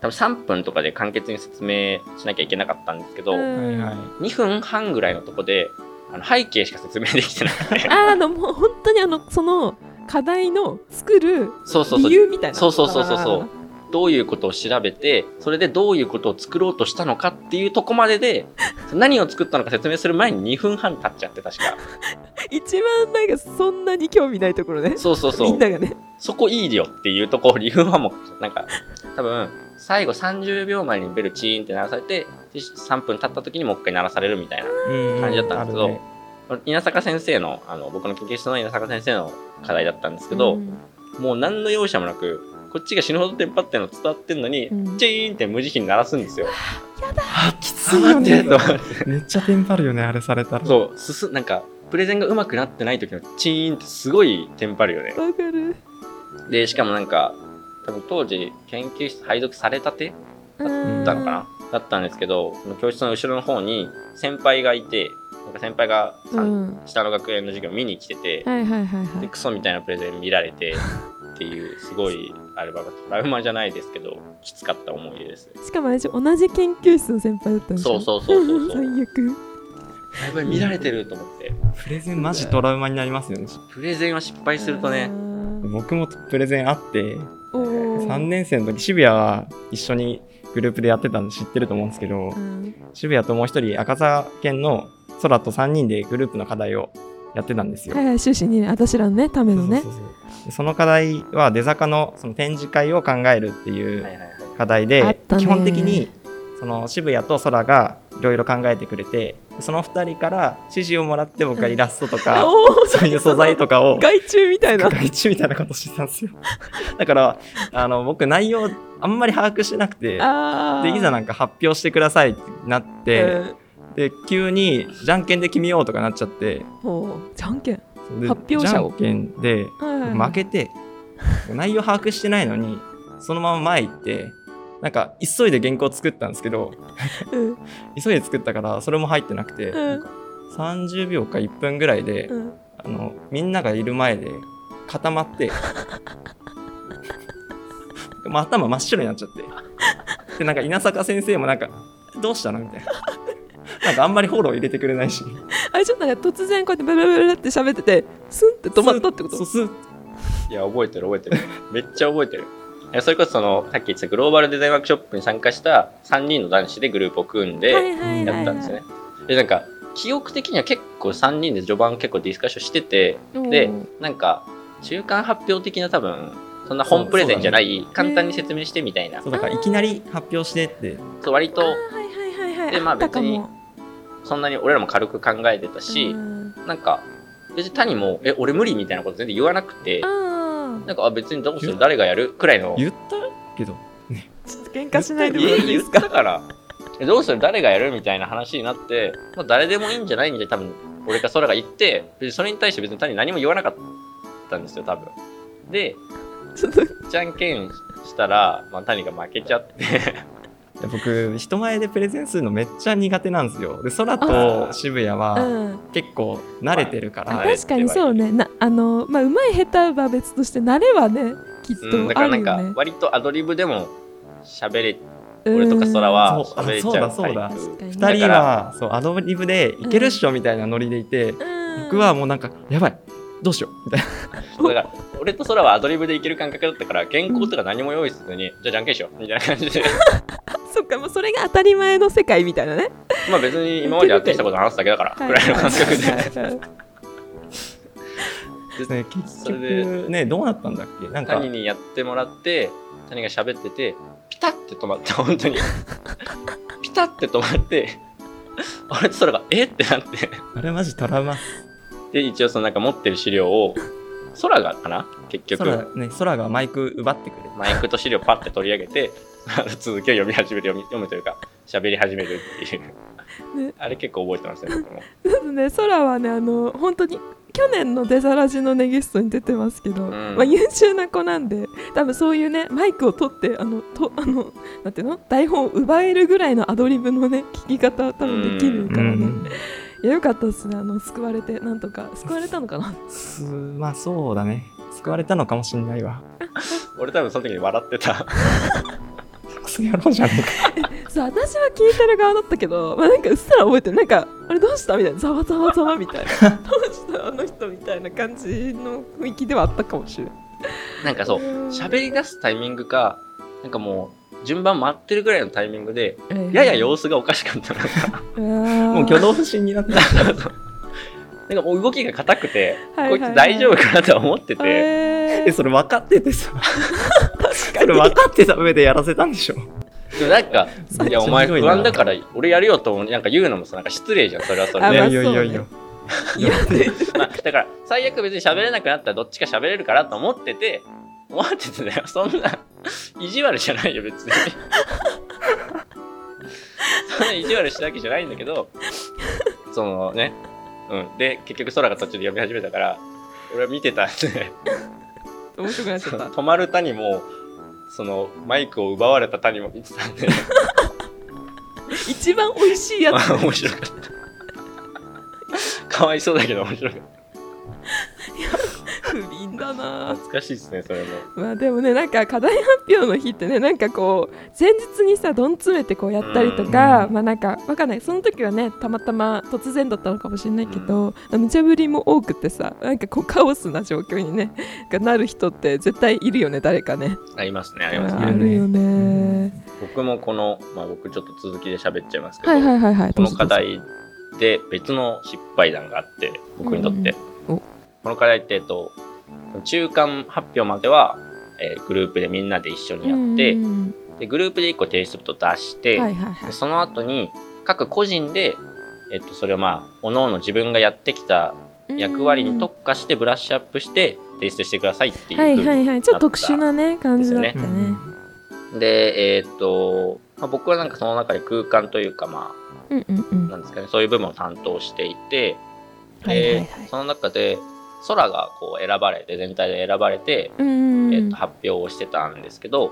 多分3分とかで簡潔に説明しなきゃいけなかったんですけど、うん。はいはい。2分半ぐらいのとこであの背景しか説明できてなくて。あのもう本当にあのその課題の作るそうそうそう。理由みたいな。そうそうそうそうそうどういうことを調べてそれでどういうことを作ろうとしたのかっていうとこまでで何を作ったのか説明する前に2分半経っちゃって確か。一番なんかそんなに興味ないところね。そうそうそう。みんながね。そこいいよっていうところ2分半もなんか多分最後30秒前にベルチーンって鳴らされてで3分経った時にもう一回鳴らされるみたいなうん。感じだったんですけど稲坂先生のあの僕の研究室の稲坂先生の課題だったんですけど、うん。もう何の容赦もなくこっちが死ぬほどテンパってるの伝わってんのに、うん。チーンって無慈悲に鳴らすんですよ。あきつあいよね。待って。と思ってめっちゃテンパるよねあれされたら。そうすすなんかプレゼンが上手くなってない時のチーンってすごいテンパるよね。わかる。でしかもなんか多分当時研究室配属されたてだったのかな、だったんですけど教室の後ろの方に先輩がいてなんか先輩がうん。下の学園の授業見に来てて、はいはいはいはい。でクソみたいなプレゼン見られてっていうすごいあればトラウマじゃないですけどきつかった思い出ですしかも私同じ研究室の先輩だったんですよそうそうそうそうそう。最悪。やばい見られてると思って。プレゼンマジトラウマになりますよね。プレゼンは失敗するとあねー。僕もプレゼンあっておー。3年生の時渋谷は一緒にグループでやってたんで知ってると思うんですけどうん。渋谷ともう一人赤澤県の空と3人でグループの課題をやってたんですよ。はいはい終始にね私らのねためのね。そうそうそうでその課題は出坂のその展示会を考えるっていうはいはいはい。課題あっで、たね。基本的にその渋谷と空がいろいろ考えてくれてその2人から指示をもらって僕がイラストとか、そういう素材とかを害虫みたいな。外注みたいなことしてたんですよ。だからあの僕内容あんまり把握してなくてでいざなんか発表してくださいってなって、うんで急にじゃんけんで決めようとかなっちゃって。じゃんけん。で発表者を。じゃんけんで負けて内容把握してないのにそのまま前行ってなんか急いで原稿作ったんですけどうん。急いで作ったからそれも入ってなくて、うん。30秒か1分ぐらいで、うん。あのみんながいる前で固まって まあ頭真っ白になっちゃって。でなんか稲坂先生もなんか「どうしたの?」みたいななんかあんまりフォロー入れてくれないし。あれちょっとなんか突然こうやってブルブルって喋っててスンって止まったってこと？いや覚えてる覚えてる。めっちゃ覚えてる。いやそれこそそのさっき言ってたグローバルデザインワークショップに参加した3人の男子でグループを組んでやったんですよね、でなんか記憶的には結構3人で序盤結構ディスカッションしててでなんか中間発表的な多分そんな本プレゼンじゃない、簡単に説明してみたいな。そうだからいきなり発表してって。そう割とでまあ別にそんなに俺らも軽く考えてたし、うん。なんか別に谷も「え俺無理」みたいなこと全然言わなくてあーなんかあ別にどうする？誰がやる？くらいの。言ったけど。ちょっと喧嘩しないでもいいですか？たから。えどうする？誰がやる？みたいな話になって、まあ、誰でもいいんじゃない？みたいな多分俺か空が言って別にそれに対して別に谷何も言わなかったんですよ多分。でちょっとじゃんけんしたら、まあ、谷が負けちゃって僕人前でプレゼンするのめっちゃ苦手なんですよ。で空と渋谷うはん。結構慣れてるから、はい確かにそうね。なあのまあうまい下手は別として慣れはねきっうん、だとからなんかあるよね。割とアドリブでも喋れ俺とか空はそう喋れちゃうそうだそうだ。確かに。2人はそうアドリブでいけるっしょみたいなノリでいて、うん。僕はもうなんかやばいどうしよう。みたいな。だから俺と空はアドリブでいける感覚だったから原稿とか何も用意せずに、じゃあじゃんけんしようみたいな感じで。そっかもうそれが当たり前の世界みたいなね。まあ別に今までやってきたこと話すだけだからぐらいの感覚で。はいはいはいね結それで局ねどうなったんだっけ？なんか。谷にやってもらって谷が喋っててピタッて止まった本当に。ピタッて止まって俺と空がえ？ってなって。あれマジトラウマで一応そのなんか持ってる資料を空がかな？結局。空,、ね、空がマイク奪ってくれ。るマイクと資料パッて取り上げてあの 続きを読み始める読み読むというか喋り始めるっていう、ね。あれ結構覚えてますね僕も。まずね空はねあの本当に去年のデザラジのネゲストに出てますけど、ん。まあ、優秀な子なんで多分そういうねマイクを取ってあのとあのなんていうの？台本を奪えるぐらいのアドリブのね聞き方は多分できるからね、いやよかったですね。あの救われてなんとか。救われたのかな？すまあそうだね。救われたのかもしんないわ。俺多分その時に笑ってた。クソ野郎じゃねえかそう私は聞いてる側だったけど、まあ、なんかうっすら覚えてる。なんかあれどうした？みたいな。ざわざわざわみたいな。どうした？あの人みたいな感じの雰囲気ではあったかもしれないなんかそう。喋り出すタイミングかなんかもう順番待ってるぐらいのタイミングでやや様子がおかしかったなんかも もう挙動不審になってた。なんかもう動きが硬くて、はいはいはい。こいつ大丈夫かなとは思ってて、ええそれ分かっててさ。確それ分かってた上でやらせたんでしょ。でもなんかいやお前不安だから俺やるよと思う。なんか言うのもさなんか失礼じゃんそれはそれで。あまあいやいや。いやいやいや。まあ、だから最悪別に喋れなくなったらどっちか喋れるからと思ってて思っててだよそんな意地悪じゃないよ別に。そんな意地悪したわけじゃないんだけどそのねうん。で結局空が途中で読み始めたから俺は見てたんで。面白くなっちゃった。止まる谷もそのマイクを奪われた谷も見てたんで。一番美味しいやつ。面白かった。かわいそうだけど面白かった 不憫だな。懐かしいですねそれも。まあでもねなんか課題発表の日ってねなんかこう前日にさどん詰めてこうやったりとかうんまあなんかわかんない。その時はねたまたま突然だったのかもしれないけど無茶ぶりも多くてさなんかこうカオスな状況にねがなる人って絶対いるよね誰かね。ありますねありますあね。るるよね。僕もこの、まあ、僕ちょっと続きで喋っちゃいますけど、はいはいはいはいこの課題で別の失敗談があって僕にとって、うんうん。おこの課題って、えっと、中間発表までは、えーグループでみんなで一緒にやって、うんでグループで1個提出物出して、はいはいはい。でその後に各個人で、えっと、それをまあ各々自分がやってきた役割に特化してブラッシュアップして提出してくださいっていうはいはいはい。ちょっと特殊なね感じだったですね。で、えーっと、まあ、僕はなんかその中で空間というかまうんうんうん。あなんですかねそういう部分を担当していて、はいはいはい。でその中で空がこう選ばれて全体で選ばれて、うんえーっと発表をしてたんですけど、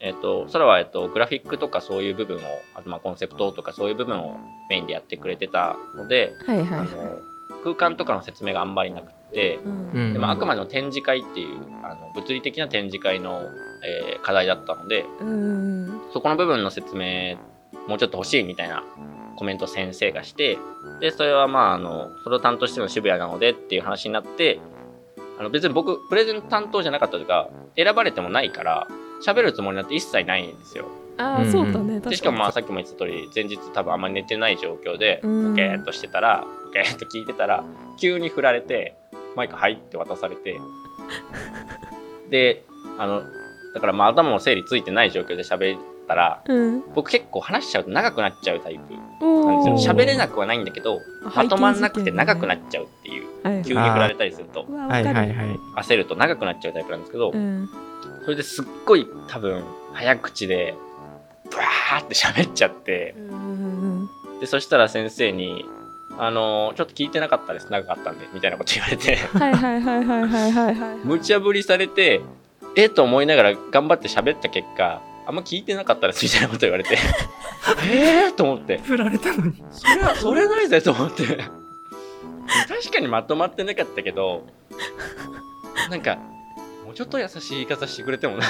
えーっと空はえーっとグラフィックとかそういう部分をあとまあコンセプトとかそういう部分をメインでやってくれてたので、あはいはいはい。の空間とかの説明があんまりなくて、でまあ、あくまでも展示会っていうあの物理的な展示会の、えー課題だったのでうん。そこの部分の説明もうちょっと欲しいみたいなコメントを先生がしてでそれはまああのそれを担当してるのは渋谷なのでっていう話になってあの別に僕プレゼン担当じゃなかったというか選ばれてもないから喋るつもりなんて一切ないんですよ。ああそうだね確かに。でしかもまあさっきも言ってた通り前日多分あんまり寝てない状況でうん。ボケーっとしてたらボケーっと聞いてたら急に振られてマイク入って渡されてであのだからまあ頭も整理ついてない状況で喋ったらうん。僕結構話しちゃうと長くなっちゃうタイプ。おなんですよ喋れなくはないんだけどまとまんなくて長くなっちゃうっていうはい。急に振られたりするとはいはいはい。焦ると長くなっちゃうタイプなんですけどうん。それですっごい多分早口でブワーって喋っちゃってうん。でそしたら先生に「あのちょっと聞いてなかったです長かったんで」みたいなこと言われて。はいはいはいはいはいはいはい 無茶ぶりされてえっと思いながら頑張って喋った結果あんま聞いてなかったですみたいなこと言われて。えーと思って。振られたのに。それはそれないぜと思って。確かにまとまってなかったけどなんかもうちょっと優しい言い方してくれてもな。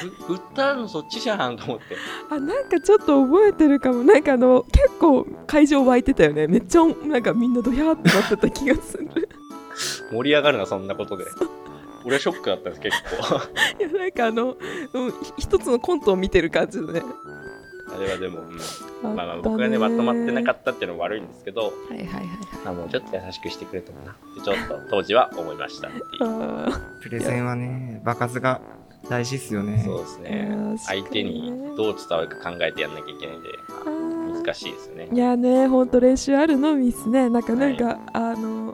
ふ振ったのそっちじゃんと思って。あなんかちょっと覚えてるかも。なんかあの結構会場湧いてたよね。めっちゃなんかみんなドヤーってなってた気がする。盛り上がるなそんなことで俺はショックだったんです結構。いやなんかあの、うん、ひ一つのコントを見てる感じのね。あれはでも、うん。あまあまあ僕がねまとまってなかっったっていうのも悪いんですけどたはいはいはいはい。あもうちょっと優しくしてくれてもなってちょっと当時は思いましたっていう。あプレゼンはね場数が大事っすよね。そうですね。ー相手にどう伝わるか考えてやんなきゃいけないんで難しいですよね。いやねほんと練習あるのみっすね。なんかはいなんか、あのな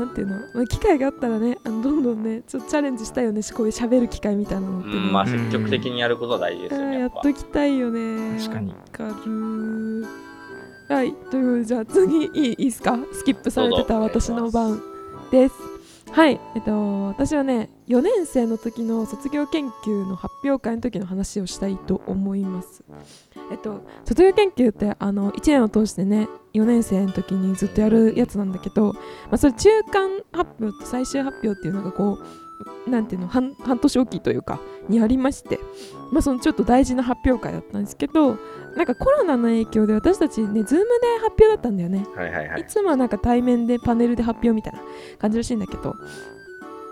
んていうの、まあ、機会があったらねあのどんどんねちょっとチャレンジしたいよねこういう喋る機会みたいなのってね、うんまあ積極的にやることは大事ですよねやっときたいよね。確かに。わかるはいということでじゃあ次いいいいっすか？スキップされてた私の番です。はいえっと私はね4年生の時の卒業研究の発表会の時の話をしたいと思いますえっと卒業研究ってあの1年を通してね4年生の時にずっとやるやつなんだけど、まあ、それ中間発表と最終発表っていうのがこうなんていうの半半年おきというかにありまして、まあ、そのちょっと大事な発表会だったんですけどなんかコロナの影響で私たちねズームで発表だったんだよね。はいはいはいい。つもはなんか対面でパネルで発表みたいな感じらしいんだけど、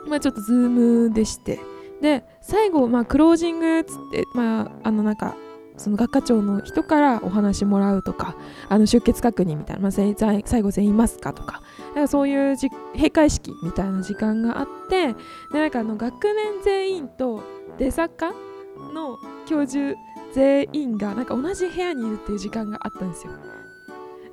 まあちょっとズームでして、で、最後、まあクロージングっつって、まああのなんか、その学科長の人からお話もらうとか、あの出欠確認みたいな、まあ、全最後全員いますかとか、なんかそういうじ閉会式みたいな時間があって、でなんかあの学年全員と出坂の教授全員がなんか同じ部屋にいるっていう時間があったんですよ。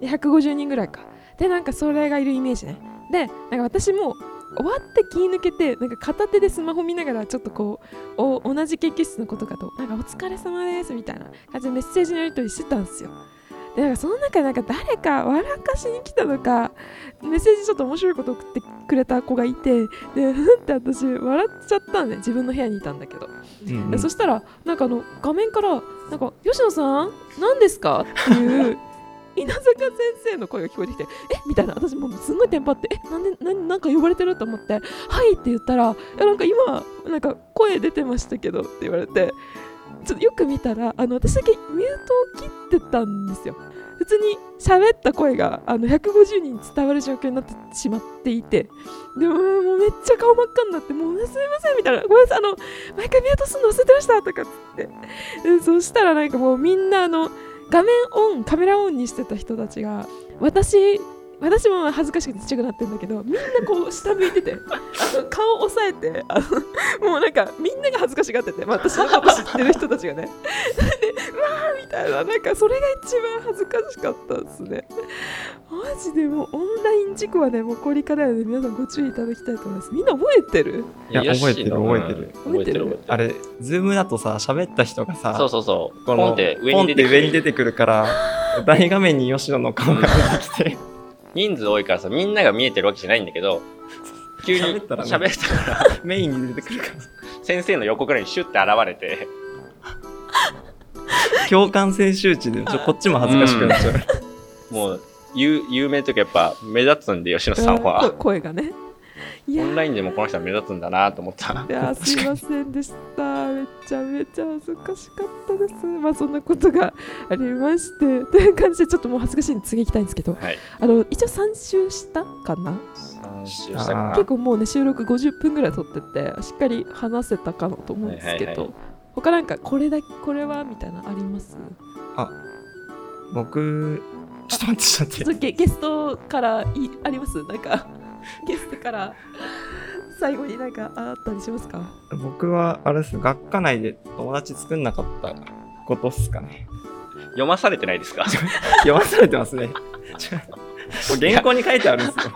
150人ぐらいか。でなんかそれがいるイメージね。でなんか私も終わって気抜けてなんか片手でスマホ見ながらちょっとこうお同じ研究室の子とかと「なんかお疲れ様です」みたいな感じでメッセージのやり取りしてたんですよ。でなんかその中でなんか誰か笑かしに来たのかメッセージちょっと面白いこと送ってくれた子がいてでふんって私笑っちゃったんで自分の部屋にいたんだけど。うん。でそしたらなんかあの画面からなんか吉野さん？何ですか？っていう稲坂先生の声が聞こえてきてえみたいな私もうすんごいテンパってえなんでななんか呼ばれてると思ってはいって言ったらなんか今なんか声出てましたけどって言われてちょっとよく見たらあの私だけミュートを切ってたんですよ。普通に喋った声があの150人伝わる状況になってしまっていてでももうめっちゃ顔真っ赤になってもうすいませんみたいなごめんなさいあの毎回ミュートするの忘れてましたとかっつって。そしたらなんかもうみんなあの画面オンカメラオンにしてた人たちが私私も恥ずかしくてちっちゃくなってるんだけどみんなこう 下向いててあの顔押さえてあのもうなんかみんなが恥ずかしがってて、まあ、私のこと知ってる人たちがね。でうわーみたいななんかそれが一番恥ずかしかったですねマジでもうオンライン事故はねもうこれからで皆さんご注意いただきたいと思います。みんな覚えてる？いや覚えてるの覚えてる。うん覚えてる。あれ、ズームだとさ、喋った人がさ、そうそうそう。ポンって上に出てくるから、大画面に吉野の顔が出てきて、人数多いからさ、みんなが見えてるわけじゃないんだけど、急に喋ったらね喋ったら、メインに出てくるから、先生の横くらいにシュッて現れて、共感性周知でちょこっちも恥ずかしくなっちゃう。もう、有有名ときやっぱ目立つんで、吉野さんは。声がねいやオンラインでもこの人は目立つんだなと思った。いやすいませんでした。めちゃめちゃ恥ずかしかったです。まあそんなことがありまして、という感じでちょっともう恥ずかしいんで次行きたいんですけど、はい。あの一応3周したかな？3周したかあな結。構もうね収録50分ぐらい撮ってて、しっかり話せたかなと思うんですけはいはいはど、他なんかこれだこれは？みたいなのあります？僕、ちょっと待って、ちょっと待って。ちょっとゲゲストからいあります？なんか ゲストから最後になんかあったりしますか？僕は、あれです学科内で友達作んなかったことっすかね。読まされてないですか？読まされてますね。原稿に書いてあるんですよ。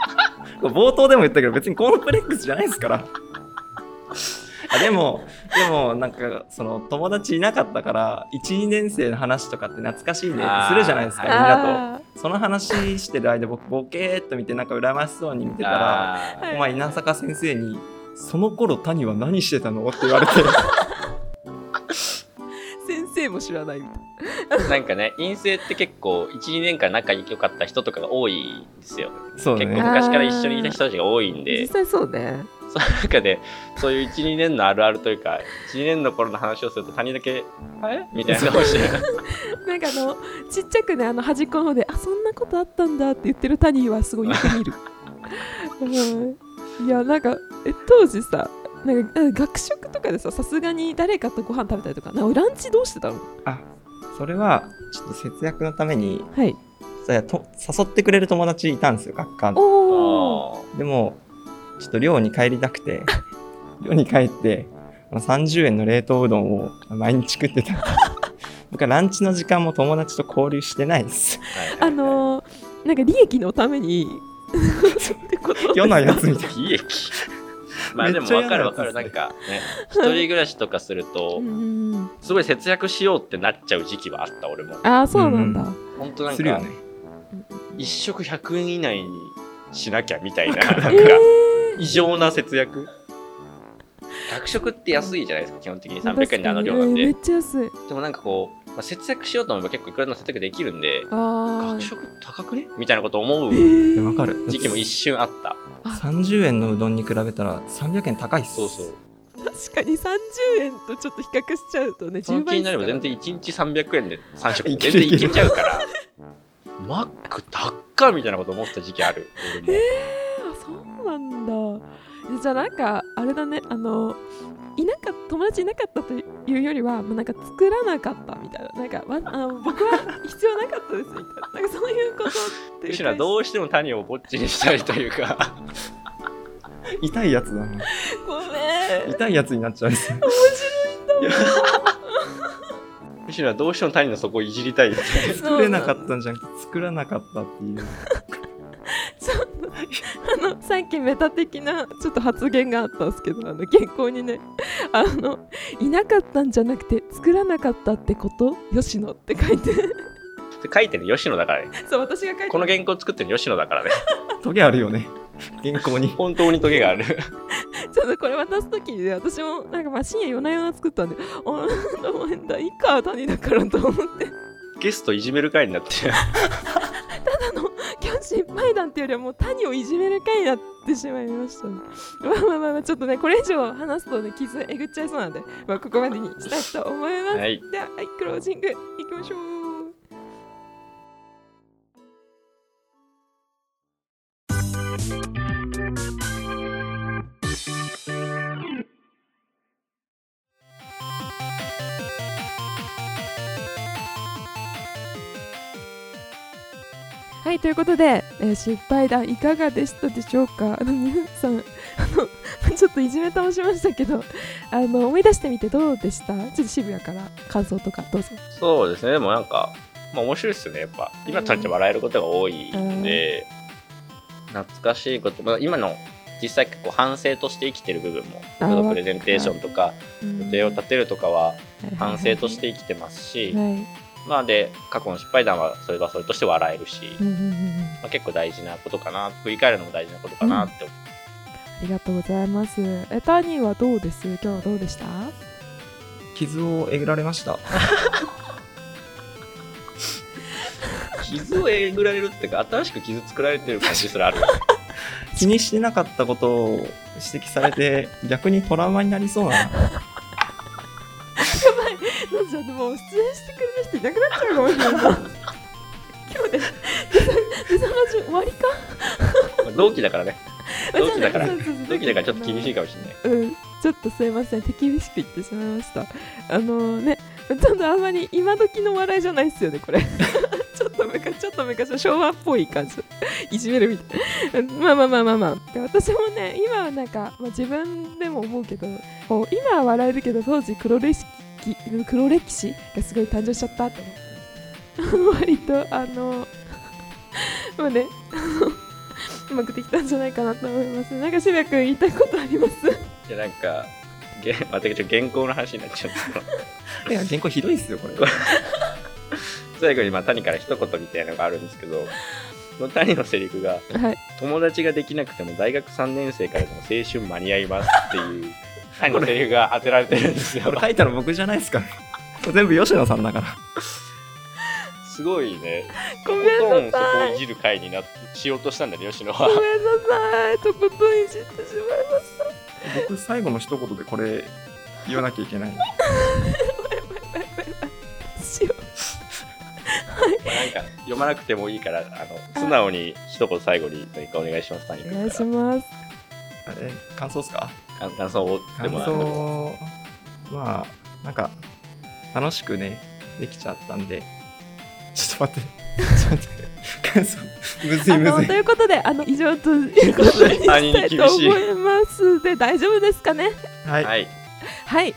冒頭でも言ったけど、別にコーンプレックスじゃないですから。あでも、でも、なんか、その、友達いなかったから、1、2年生の話とかって懐かしいねってするじゃないですか、みんなあと。その話してる間、僕、ボケーっと見て、なんか羨ましそうに見てたら、お前、稲坂先生に、その頃、谷は何してたの？って言われて、ー 先生も知らないみたいな。んかね、陰性って結構、1、2年間仲良かった人とかが多いんですよ。結構。昔から一緒にいた人たちが多いんで実、際そうね。その中で、そういう1、2年のあるあるというか、1、2年の頃の話をすると、谷だけ、はいみたいな顔して、なんかあのちっちゃくねあの端っこの方であそんなことあったんだって言ってるタニーはすごいよく見る。うん、いやなんかえ当時さなんかえ学食とかでささすがに誰かとご飯食べたりとかなんかランチどうしてたの？それは、ちょっと節約のために、はい。と誘ってくれる友達いたんですよ、学科のおお。あでも、ちょっと寮に帰りたくて、寮に帰って、あの30円の冷凍うどんを毎日食ってた。僕はランチの時間も友達と交流してないです。ーあのー、なんか利益のためにってこと世なやつみたい。利益？まあでも分かる分かる。なんかね、一人暮らしとかするとう、んすごい節約しようってなっちゃう時期はあった、俺も。ああそうなんだ。本当なんかするよね、。一食100円以内にしなきゃみたいな、わかるなんか、異常な節約。学食って安いじゃないですか、基本的に300円であの量なんで。めっ。ちゃ安い。でもなんかこう、あ、節約しようと思えば結構いくらでも節約できるんであ学食高くねみたいなこと思うわかる。時期も一瞬あった。30円のうどんに比べたら300円高いっす。そうそう。確かに30円とちょっと比較しちゃうとね10その気になれば全然然1日300円で3食全然いけちゃうから。マック高っみたいなこと思ってた時期ある。俺も。あそうなんだ。じゃあなんかあれだねあのいなか友達いなかったというよりはもうなんか作らなかったみたいな。なんかわあの僕は必要なかったですみたいな。なんかそういうことっていうむしろどうしても谷をぼっちにしたいというか。痛いやつだなごめん。痛いやつになっちゃう。んですよむしろどうしても谷の底をいじりたい。みたいな作れなかったんじゃなくて作らなかったっていうあのさっきメタ的なちょっと発言があったんですけどあの原稿にねあのいなかったんじゃなくて作らなかったってこと？吉野って書いて。書いてるの吉野だからね。そう私が書いてこの原稿作ってるの吉野だからね。トゲあるよね。原稿に。本当にトゲがある。ちょっとこれ渡す時にね私もなんかまあ深夜夜な夜な作ったんであなんだい。いか谷だからと思って。ゲストいじめる回になって。る今日失敗談っていうよりはもう谷をいじめる回になってしまいましたね。まあまあまあまあちょっとねこれ以上話すとね傷えぐっちゃいそうなんで、まあ、ここまでにしたいと思います、はい。でははいクロージングいきましょうはいということで、えー失敗談いかがでしたでしょうか？あの皆さんあの ちょっといじめ倒しましたけどあの思い出してみてどうでした？ちょっと渋谷から感想とかどうぞ。そうですね。でもなんか、まあ、面白いですよね。やっぱ今となって笑えることが多いんで、懐かしいこと、まあ、今の実際結構反省として生きてる部分もプレゼンテーションとか予予定を立てるとかは反省として生きてますし、はいまあで過去の失敗談はそれはそれとして笑えるし、うんうんうんうん。まあ、結構大事なことかな振り返るのも大事なことかなって思う、ありがとうございます。えタニーはどうです？今日はどうでした？傷をえぐられました。傷をえぐられるっていうか新しく傷作られてる感じすらある 気にしてなかったことを指摘されて逆にトラウマになりそうななんじゃでも出演してくれる人いなくなっちゃうかもしれない。今日でデザデザマジ終わりか同期だからね同期だから同期だからちょっと厳しいかもしれないうん、ちょっとすいません手厳しく言ってしまいましたあのねちょっとあんまり今時の笑いじゃないっすよねこれちょっと昔ちょっと昔昭和っぽい感じいじめるみたいなまあまあまあまあまあで私もね今はなんか、まあ、自分でも思うけどう今は笑えるけど当時黒歴史黒歴史がすごい誕生しちゃったって。思って割とあのまあね。うまくできたんじゃないかなと思います。なんか渋谷君言いたいことあります？いやなんかげまたちょっと原稿の話になっちゃうんですけど。いや原稿ひどいっすよこれ。最後にまあ谷から一言みたいなのがあるんですけどその谷のセリフがはい。友達ができなくても大学3年生からでも青春間に合いますっていう谷のセリフが当てられてるんですよこれ書いたの僕じゃないですから全部吉野さんだから。すごいね。ごめんなさい。んそこをいじる回になしようとしたんだね吉野ごめんはなさい。とことんいじってしまいました。僕最後の一言でこれ言わなきゃいけない。なんか読まなくてもいいからあの素直に一言最後に何かお願いしますお願いしかますあれ感想っすから感想をで感もらって想まあなんか楽しくねできちゃったんで。ちょっと待って。ちょっと待って。感想。むずいあむずい。のということであの以上ということにしたいと思います。で大丈夫ですかね？はい、はい。はい、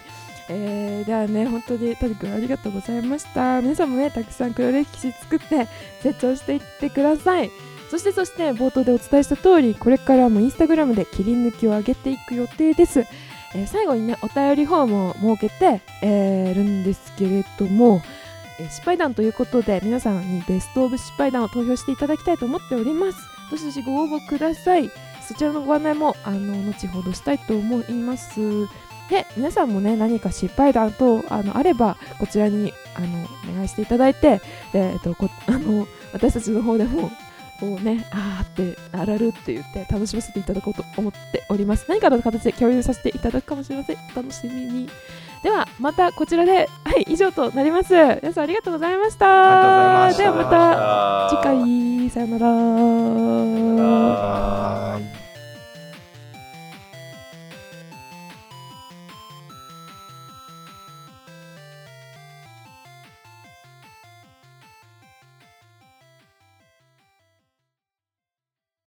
えー、ではね本当に谷君ありがとうございました。皆さんもねたくさん黒歴史作って成長していってくださいそしてそして冒頭でお伝えした通りこれからもインスタグラムで切り抜きを上げていく予定です、えー最後にねお便りフォームを設けて、えーるんですけれども、えー失敗談ということで皆さんにベストオブ失敗談を投票していただきたいと思っております。どしどしご応募ください。そちらのご案内もあの後ほどしたいと思います。で皆さんもね何か失敗談とあのあればこちらにあのお願いしていただいてで、えっと、こ あの私たちの方でもこうねあーってあらるって言って楽しませていただこうと思っております。何かの形で共有させていただくかもしれません。お楽しみに。ではまたこちらではい以上となります。皆さんありがとうございました。ではまた次回。さようなら